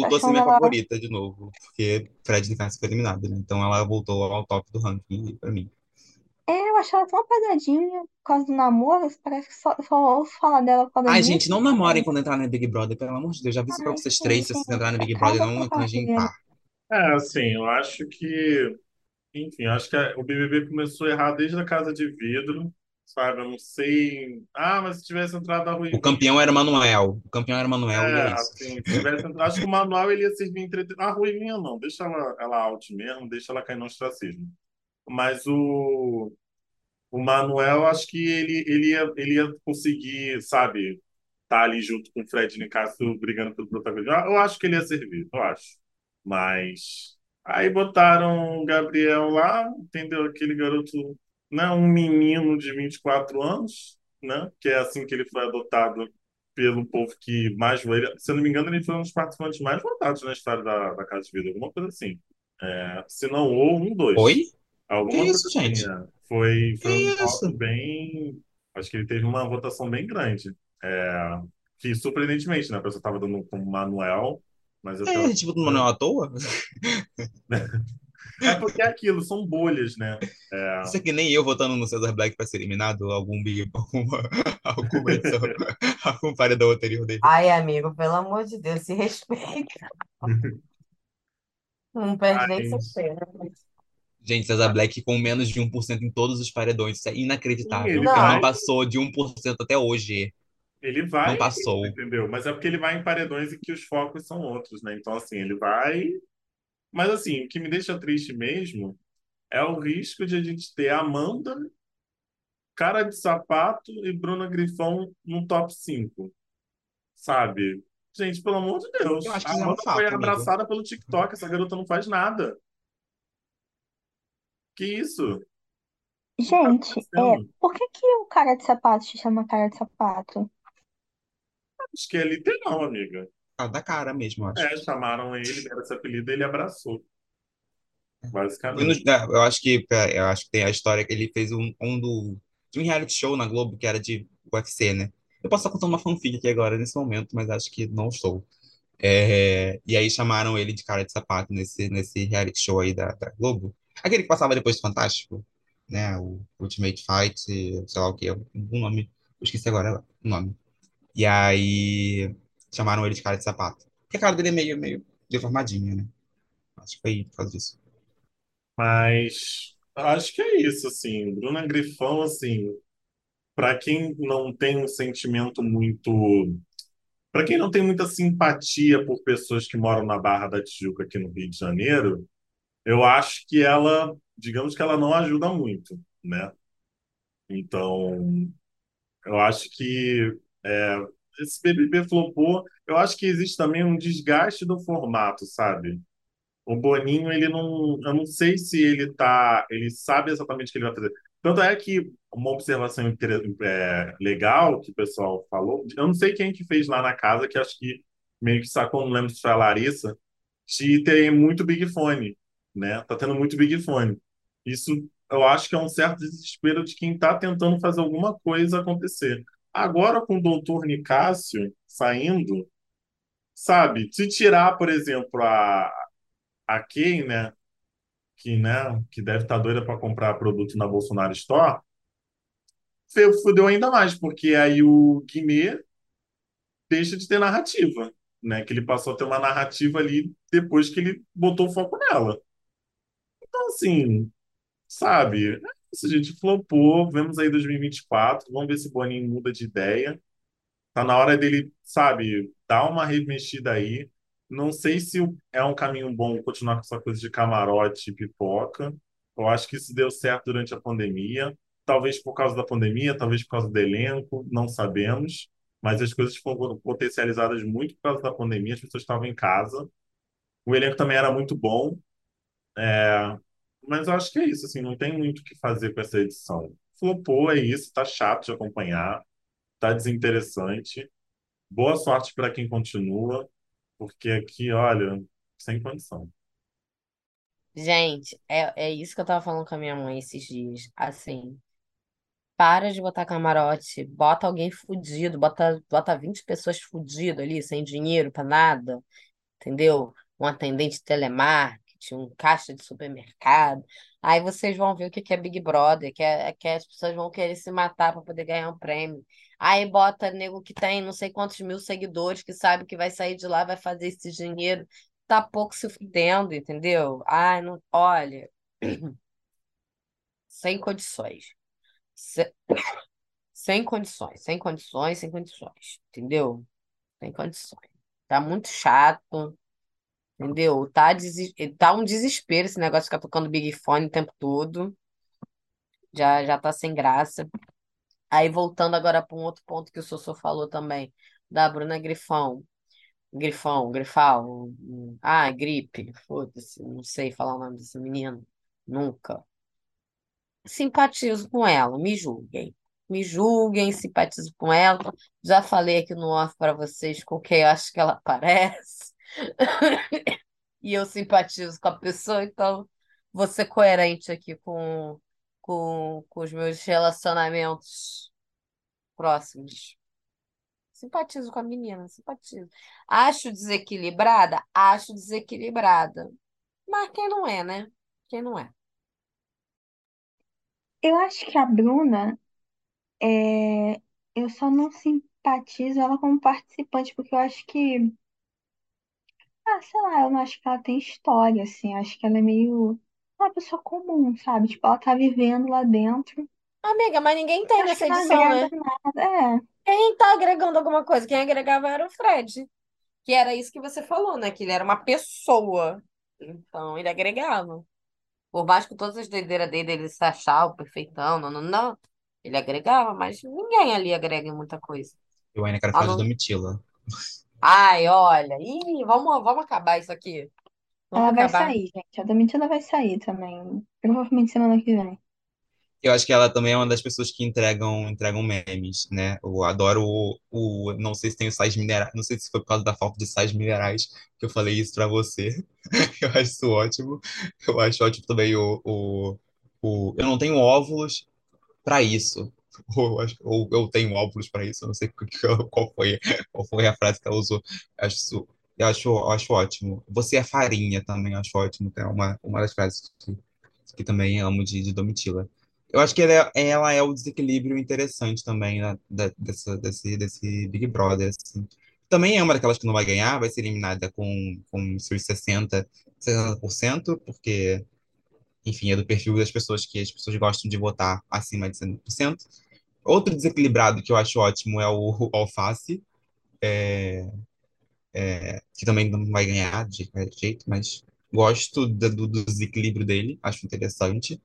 Voltou a ser minha ela. favorita de novo, porque Fred Nicastro foi eliminado, né? Então ela voltou ao top do ranking pra mim. É, eu acho ela tão apagadinha por causa do namoro. Parece que só, só ouço falar dela por causa Ai, gente, não namorem quando entrar no Big Brother, pelo amor de Deus. Já vi isso pra vocês três, se vocês entrarem no Big Brother, acaba não arranjem par. É, assim, eu acho que, enfim, eu acho que o BBB começou a errar desde a Casa de Vidro, sabe? Eu não sei. Ah, mas se tivesse entrado a O Ruivinha. campeão era Manuel. O campeão era Manuel É, é assim, se tivesse entrado. Acho que o Manuel ele ia servir entretenimento. A Ruivinha não, deixa ela, ela out mesmo, deixa ela cair no ostracismo. Mas o, o Manuel, acho que ele, ele, ia, ele ia conseguir, sabe, estar ali junto com o Fred Nicásio brigando pelo protagonismo. Eu eu acho que ele ia servir, eu acho. Mas aí botaram o Gabriel lá, entendeu? Aquele garoto, né? Um menino de 24 anos, né? Que é assim que ele foi adotado pelo povo que mais ele, se eu não me engano, ele foi um dos participantes mais votados na história da, da Casa de Vida, alguma coisa assim. É, se não ou um, dois. Oi? Alguma Que isso, assim, gente? é. Foi, Que foi um voto bem. Acho que ele teve uma votação bem grande. É, que surpreendentemente, né? A pessoa estava dando como Manuel, mas eu É, tava. tipo, do Manuel à toa? (laughs) É porque é aquilo, são bolhas, né? É, Isso é que nem eu votando no Cesar Black pra ser eliminado, algum Big, alguma, alguma edição, (laughs) algum paredão anterior dele. Ai, amigo, pelo amor de Deus, se respeita. Não perde nem seu tempo. Gente, Cesar Black com menos de 1% em todos os paredões. Isso é inacreditável. ele não vai, passou de 1% até hoje. ele Não vai, passou. entendeu? Mas é porque ele vai em paredões em que os focos são outros, né? Então, assim, ele vai. Mas, assim, o que me deixa triste mesmo é o risco de a gente ter Amanda, Cara de Sapato e Bruna Grifão no top 5, sabe? Gente, pelo amor de Eu Deus, a isso é um Amanda foi fato, amigo. abraçada pelo TikTok, essa garota não faz nada. Que isso? Que tá Gente, é, por que que o cara de sapato se chama cara de sapato? Acho que é literal, amiga. Da cara mesmo, eu acho. É, chamaram ele, deram esse apelido e ele abraçou, no- basicamente. é, eu acho que é, eu acho que tem a história que ele fez um, um do de um reality show na Globo que era de UFC, né? Eu posso estar contando uma fanfic aqui agora nesse momento, mas acho que não estou. É, e aí chamaram ele de cara de sapato nesse nesse reality show aí da, da Globo. Aquele que passava depois do Fantástico, né? O Ultimate Fight, sei lá o que, o nome, eu esqueci agora o nome. E aí chamaram ele de cara de sapato. Porque a cara dele é meio meio deformadinha, né? Acho que foi por causa disso. Mas acho que é isso, assim. Bruna Grifão, assim, para quem não tem um sentimento muito. Para quem não tem muita simpatia por pessoas que moram na Barra da Tijuca aqui no Rio de Janeiro, eu acho que ela, digamos que ela não ajuda muito, né? Então, eu acho que é, esse BBB flopou. Eu acho que existe também um desgaste do formato, sabe? O Boninho, ele não, eu não sei se ele tá, ele sabe exatamente o que ele vai fazer. Tanto é que uma observação é, legal que o pessoal falou, eu não sei quem que fez lá na casa, que acho que meio que sacou, não lembro se foi a Larissa, de ter muito Big Fone, né? Tá tendo muito Big Fone. Isso eu acho que é um certo desespero de quem tá tentando fazer alguma coisa acontecer. Agora, com o doutor Nicásio saindo, sabe? Se tirar, por exemplo, a, a Kay, né? Que, né, que deve estar doida para comprar produto na Bolsonaro Store, fudeu ainda mais, porque aí o Guimê deixa de ter narrativa, né? Que ele passou a ter uma narrativa ali depois que ele botou o foco nela. Então, assim, sabe? Isso, gente, flopou. Vemos aí 2024. Vamos ver se o Boninho muda de ideia. Tá na hora dele, sabe, dar uma remexida aí. Não sei se é um caminho bom continuar com essa coisa de camarote e pipoca. Eu acho que isso deu certo durante a pandemia. Talvez por causa da pandemia, talvez por causa do elenco, não sabemos. Mas as coisas foram potencializadas muito por causa da pandemia. As pessoas estavam em casa. O elenco também era muito bom. É, Mas eu acho que é isso, assim, não tem muito o que fazer com essa edição. Flopou, é isso, tá chato de acompanhar, tá desinteressante. Boa sorte para quem continua, porque aqui, olha, sem condição. Gente, é, é isso que eu tava falando com a minha mãe esses dias. Assim, para de botar camarote, bota alguém fudido, bota, bota 20 pessoas fudido ali, sem dinheiro pra nada, entendeu? Um atendente de telemarketing, supermarket, um caixa de supermercado. Aí vocês vão ver o que é Big Brother, que, é, que as pessoas vão querer se matar para poder ganhar um prêmio. Aí bota nego que tem não sei quantos mil seguidores, que sabe que vai sair de lá, vai fazer esse dinheiro. Tá pouco se fudendo, entendeu? Ai, não, olha, (clears throat) sem condições. Se- (coughs) Sem condições, sem condições, sem condições, entendeu? Sem condições. Tá muito chato, entendeu? Tá, tá um desespero esse negócio de ficar tocando Big Fone o tempo todo. Já, já tá sem graça. Aí voltando agora para um outro ponto que o Sossô falou também, da Bruna Grifão. Grifão, Grifal. Ah, gripe. Foda-se, não sei falar o nome desse menino. Nunca. Simpatizo com ela, me julguem. Me julguem, simpatizo com ela. Já falei aqui no off para vocês com quem eu acho que ela (laughs) parece. (coughs) E eu simpatizo com a pessoa, então vou ser coerente aqui com, com, com os meus relacionamentos próximos. Simpatizo com a menina, simpatizo. Acho desequilibrada? Acho desequilibrada. Mas quem não é, né? Quem não é? Eu acho que a Bruna, é... eu só não simpatizo ela como participante, porque eu acho que, ah, sei lá, eu não acho que ela tem história, assim. Eu acho que ela é meio uma pessoa comum, sabe? Tipo, ela tá vivendo lá dentro. Amiga, mas ninguém tem Eu acho que nessa não edição, né? agrega nada. É, Quem tá agregando alguma coisa? Quem agregava era o Fred. Que era isso que você falou, né? Que ele era uma pessoa. Então, ele agregava. Por mais que todas as doideiras dele, ele se achava o perfeitão, não, não, não. Ele agregava, mas ninguém ali agrega em muita coisa. Eu ainda quero falar de não. Domitila. Ai, olha. Ih, vamos, vamos acabar isso aqui. Vamos ela vai acabar. sair, gente. A Domitila vai sair também. Provavelmente semana que vem. Eu acho que ela também é uma das pessoas que entregam, entregam memes, né? Eu adoro o, o- não sei se tem os sais minerais, não sei se foi por causa da falta de sais minerais que eu falei isso pra você. (laughs) Eu acho isso ótimo. Eu acho ótimo também o, o, o eu não tenho óvulos pra isso. (laughs) Ou, ou eu tenho óvulos pra isso, eu não sei (laughs) qual foi, qual foi a frase que ela usou. Acho, acho, acho ótimo. Você é farinha também, acho ótimo. É uma, uma das frases que, que também amo de, de Domitila. Eu acho que ela é, ela é o desequilíbrio interessante também né, dessa, desse, desse Big Brother. assim. Também é uma daquelas que não vai ganhar, vai ser eliminada com, com seus 60, 60%, porque, enfim, é do perfil das pessoas que as pessoas gostam de votar acima de 60%. Outro desequilibrado que eu acho ótimo é o, (laughs) Alface, que também não vai ganhar de jeito, mas gosto do, do desequilíbrio dele, acho interessante.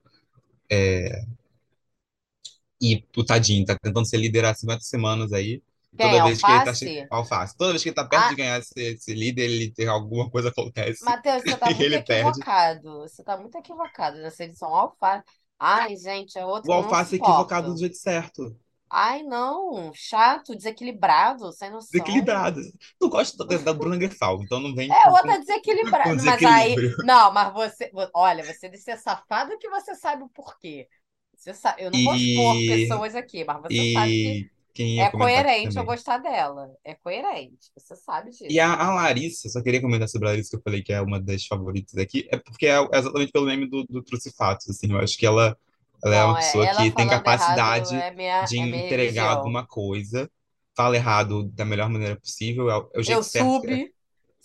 E o tadinho, tá tentando ser líder há 50 semanas aí. Quem? Toda vez que ele tá. Alface? Alface. Toda vez que ele tá perto Ah. de ganhar esse, esse líder, ele tem alguma coisa acontece. Matheus, você (laughs) tá muito ele perde. equivocado. Você tá muito equivocado nessa edição. Alface. Ai, gente, é outro O Alface equivocado do jeito certo. Ai, não. Chato, desequilibrado, sem noção. Desequilibrado. Tu gosta da, da Bruna Grefal, então não vem É, com, outra desequilibrada. com Mas aí. (laughs) Não, mas você. vo- Olha, você de ser safado que você sabe o porquê. Você sabe, eu não vou expor E, pessoas aqui, mas você sabe que e quem ia é coerente eu gostar dela. É coerente. Você sabe E disso. a, a Larissa, só queria comentar sobre a Larissa, que eu falei que é uma das favoritas aqui, é porque é exatamente pelo meme do, do Crucifatos, assim, eu acho que ela, ela é uma Não, é, pessoa ela que tem falando errado capacidade é minha, de é entregar religião. alguma coisa, fala errado da melhor maneira possível, é, o é o Eu jeito certo, é, subi,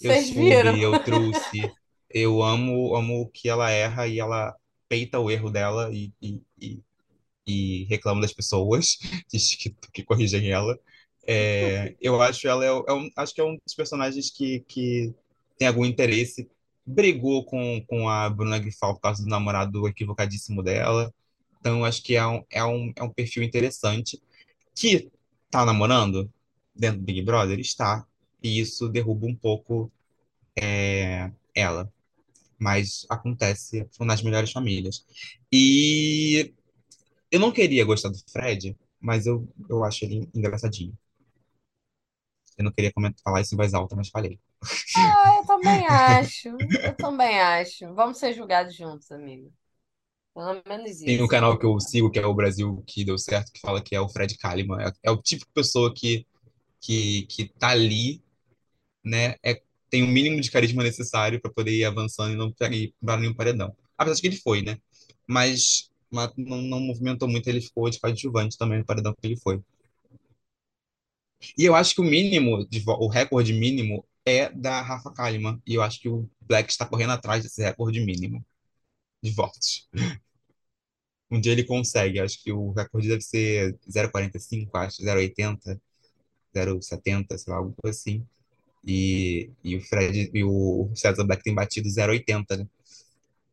eu vocês viram? eu trouxe, eu amo, amo que ela erra e ela peita o erro dela e, e, e, e reclama das pessoas (laughs) que, que, que corrigem ela. É, eu acho ela é, é um, acho que é um dos personagens que, que tem algum interesse. Brigou com, com a Bruna Grifal por causa do namorado equivocadíssimo dela. Então, acho que é um, é um, é um perfil interessante. Que tá namorando dentro do Big Brother? Está. E isso derruba um pouco é, ela. Mas acontece nas melhores famílias. E eu não queria gostar do Fred, mas eu, eu acho ele engraçadinho. Eu não queria comentar, falar isso em voz alta, mas falei. Ah, eu (laughs) também acho. Eu também acho. Vamos ser julgados juntos, amigo. Pelo menos Tem um isso. canal que eu sigo, que é o Brasil que deu certo, que fala que é o Fred Kalimann. É, é o tipo de pessoa que, que, que tá ali, né? É tem o mínimo de carisma necessário para poder ir avançando e não ir para nenhum paredão. Apesar de que ele foi, né? Mas, mas não, não movimentou muito, ele ficou de coadjuvante também no paredão que ele foi. E eu acho que o mínimo, de, o recorde mínimo é da Rafa Kalimann. E eu acho que o Black está correndo atrás desse recorde mínimo de votos. (laughs) Um dia ele consegue, acho que o recorde deve ser 0,45, acho, 0,80, 0,70, sei lá, algo assim. E, e o Fred e o César Black tem batido 0,80, né?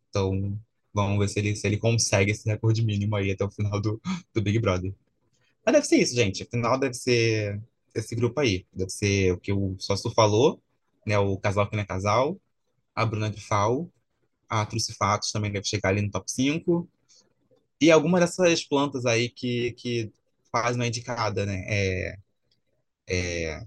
Então, vamos ver se ele, se ele consegue esse recorde mínimo aí até o final do, do Big Brother. Mas deve ser isso, gente. Afinal, deve ser esse grupo aí. Deve ser o que o Sócio falou, né? O casal que não é casal, a Bruna de Fal, a Trucifatos também deve chegar ali no top 5. E algumas dessas plantas aí que, que fazem uma indicada, né? É, é,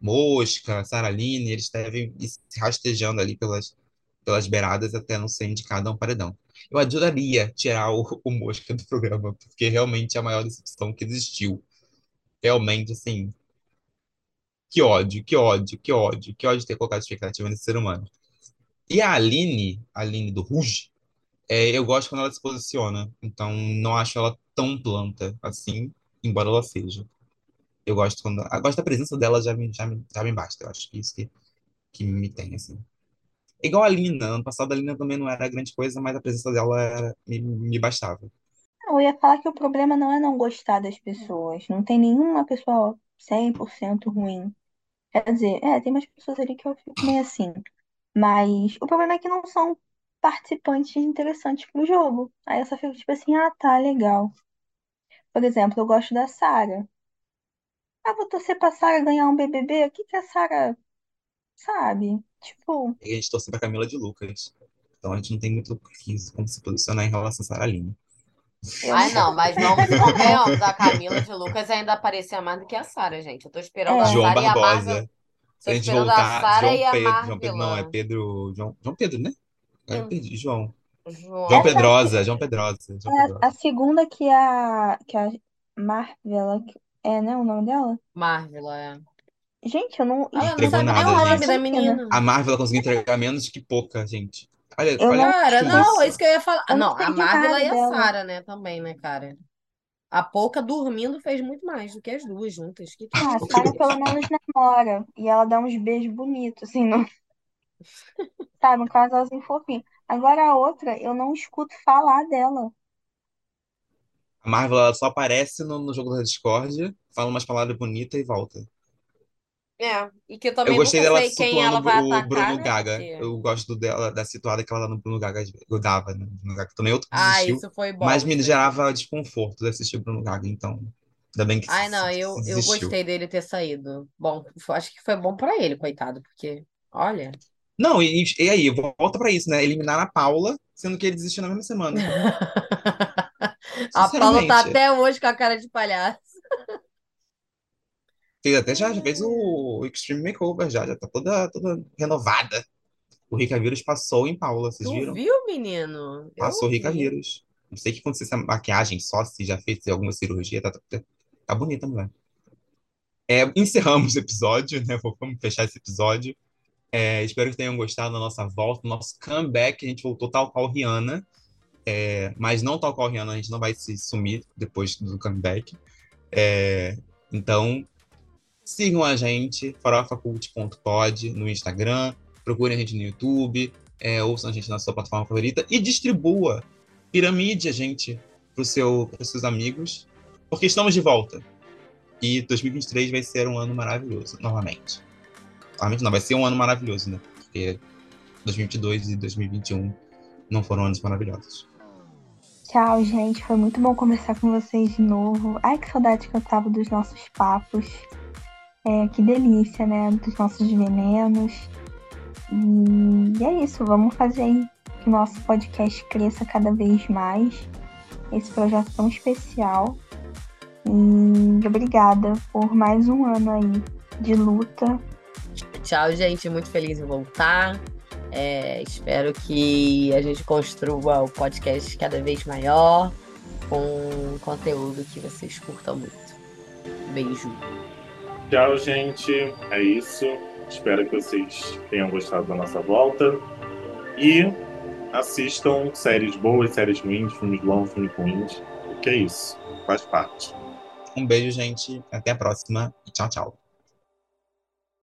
Mosca, Saraline, eles devem ir se rastejando ali pelas, pelas beiradas até não ser indicado um paredão. Eu adoraria tirar o, (laughs) o Mosca do programa, porque realmente é a maior decepção que existiu. Realmente, assim, que ódio, que ódio, que ódio, que ódio ter colocado expectativa nesse ser humano. E a Aline, a Aline do Ruge, é, eu gosto quando ela se posiciona. Então, não acho ela tão planta assim, embora ela seja. Eu gosto quando. Eu gosto da presença dela, já me, já me, já me basta. Eu acho que isso que, que me tem, assim. Igual a Lina. Ano passado a Lina também não era grande coisa, mas a presença dela era, me, me bastava. Eu ia falar que o problema não é não gostar das pessoas. Não tem nenhuma pessoa 100% ruim. Quer dizer, é, tem umas pessoas ali que eu fico meio assim. Mas o problema é que não são participantes interessantes pro jogo. Aí eu só fico tipo assim, ah, tá, legal. Por exemplo, eu gosto da Sara. Ah, vou torcer pra Sara ganhar um BBB? O que que a Sara sabe? Tipo, E a gente torce pra Camila de Lucas. Então a gente não tem muito que- como se posicionar em relação a Sara eu Ai, não, mas não (laughs) convenhamos. A Camila de Lucas ainda aparecia mais do que a Sara, gente. Eu tô esperando É. a João Sara e a Marvel. Barbosa. Se Tô a gente esperando a voltar, Sara João e a Pedro, João Pedro, não, é Marvel. Pedro, João, João Pedro, né? Eu Hum. perdi, João. João. João Pedrosa, João Pedrosa, João é a, Pedrosa. a segunda que a, que a Marvel, é, né, o nome dela? Marvel, é. Gente, eu não Ela não Entregou sabe nem nada, o nome da menina. menina. A Marvel ela conseguiu entregar menos que pouca, gente. Olha, Eu olha não Cara, não, é isso. que eu ia falar. Eu não Não, a de Marvel e a dela. Sara, né, também, né, cara? A Pouca dormindo fez muito mais do que as duas juntas. Que Ah, a tristeza Sara isso. pelo menos namora. E ela dá uns beijos bonitos, assim, no, (laughs) sabe? Um casalzinho fofinho. Agora a outra, eu não escuto falar dela. A Marvel ela só aparece no, no jogo da Discord, fala umas palavras bonitas e volta. É, e que eu Eu também gostei nunca dela sei quem situando ela vai o atacar, Bruno né? Gaga. Porque. Eu gosto dela, da situada que ela dá no Bruno Gaga, eu dava, né? Bruno Gaga também é outro que Ah, desistiu, isso foi mas bom, me foi bom. gerava desconforto de assistir o Bruno Gaga, então ainda bem que Ai, não, eu, eu desistiu. gostei dele ter saído. Bom, acho que foi bom pra ele, coitado, porque, olha. Não, e, e aí, volta pra isso, né? Eliminar a Paula, sendo que ele desistiu na mesma semana. (laughs) A Paula tá até hoje com a cara de palhaço. Fez até já, já fez o Extreme Makeover, já, já tá toda, toda renovada. O Rica Vírus passou em Paula, vocês Tu viram? viu, menino? Passou o Rica. Vírus. Não sei o que aconteceu essa maquiagem só, se já fez alguma cirurgia, tá, tá, tá bonita, mulher. É, encerramos o episódio, né? Vamos fechar esse episódio. É, espero que tenham gostado da nossa volta, do nosso comeback. A gente voltou tal qual Rihanna, é, mas não tal qual Rihanna, a gente não vai se sumir depois do comeback. É, então, sigam a gente, farofacult.pod no Instagram, procurem a gente no YouTube, é, ouçam a gente na sua plataforma favorita e distribua, piramide a gente para seu, os seus amigos, porque estamos de volta. E 2023 vai ser um ano maravilhoso, novamente. Novamente não, vai ser um ano maravilhoso, né? Porque 2022 e 2021 não foram anos maravilhosos. Tchau, gente. Foi muito bom conversar com vocês de novo. Ai, que saudade que eu tava dos nossos papos. É, que delícia, né? Dos nossos venenos. E é isso. Vamos fazer aí que o nosso podcast cresça cada vez mais. Esse projeto tão especial. E obrigada por mais um ano aí de luta. Tchau, gente. Muito feliz em voltar. É, espero que a gente construa o podcast cada vez maior, com conteúdo que vocês curtam muito. Beijo. Tchau, gente. É isso. Espero que vocês tenham gostado da nossa volta. E assistam séries boas, séries ruins, filmes bons, filmes ruins. Porque é isso. Faz parte. Um beijo, gente. Até a próxima. Tchau, tchau.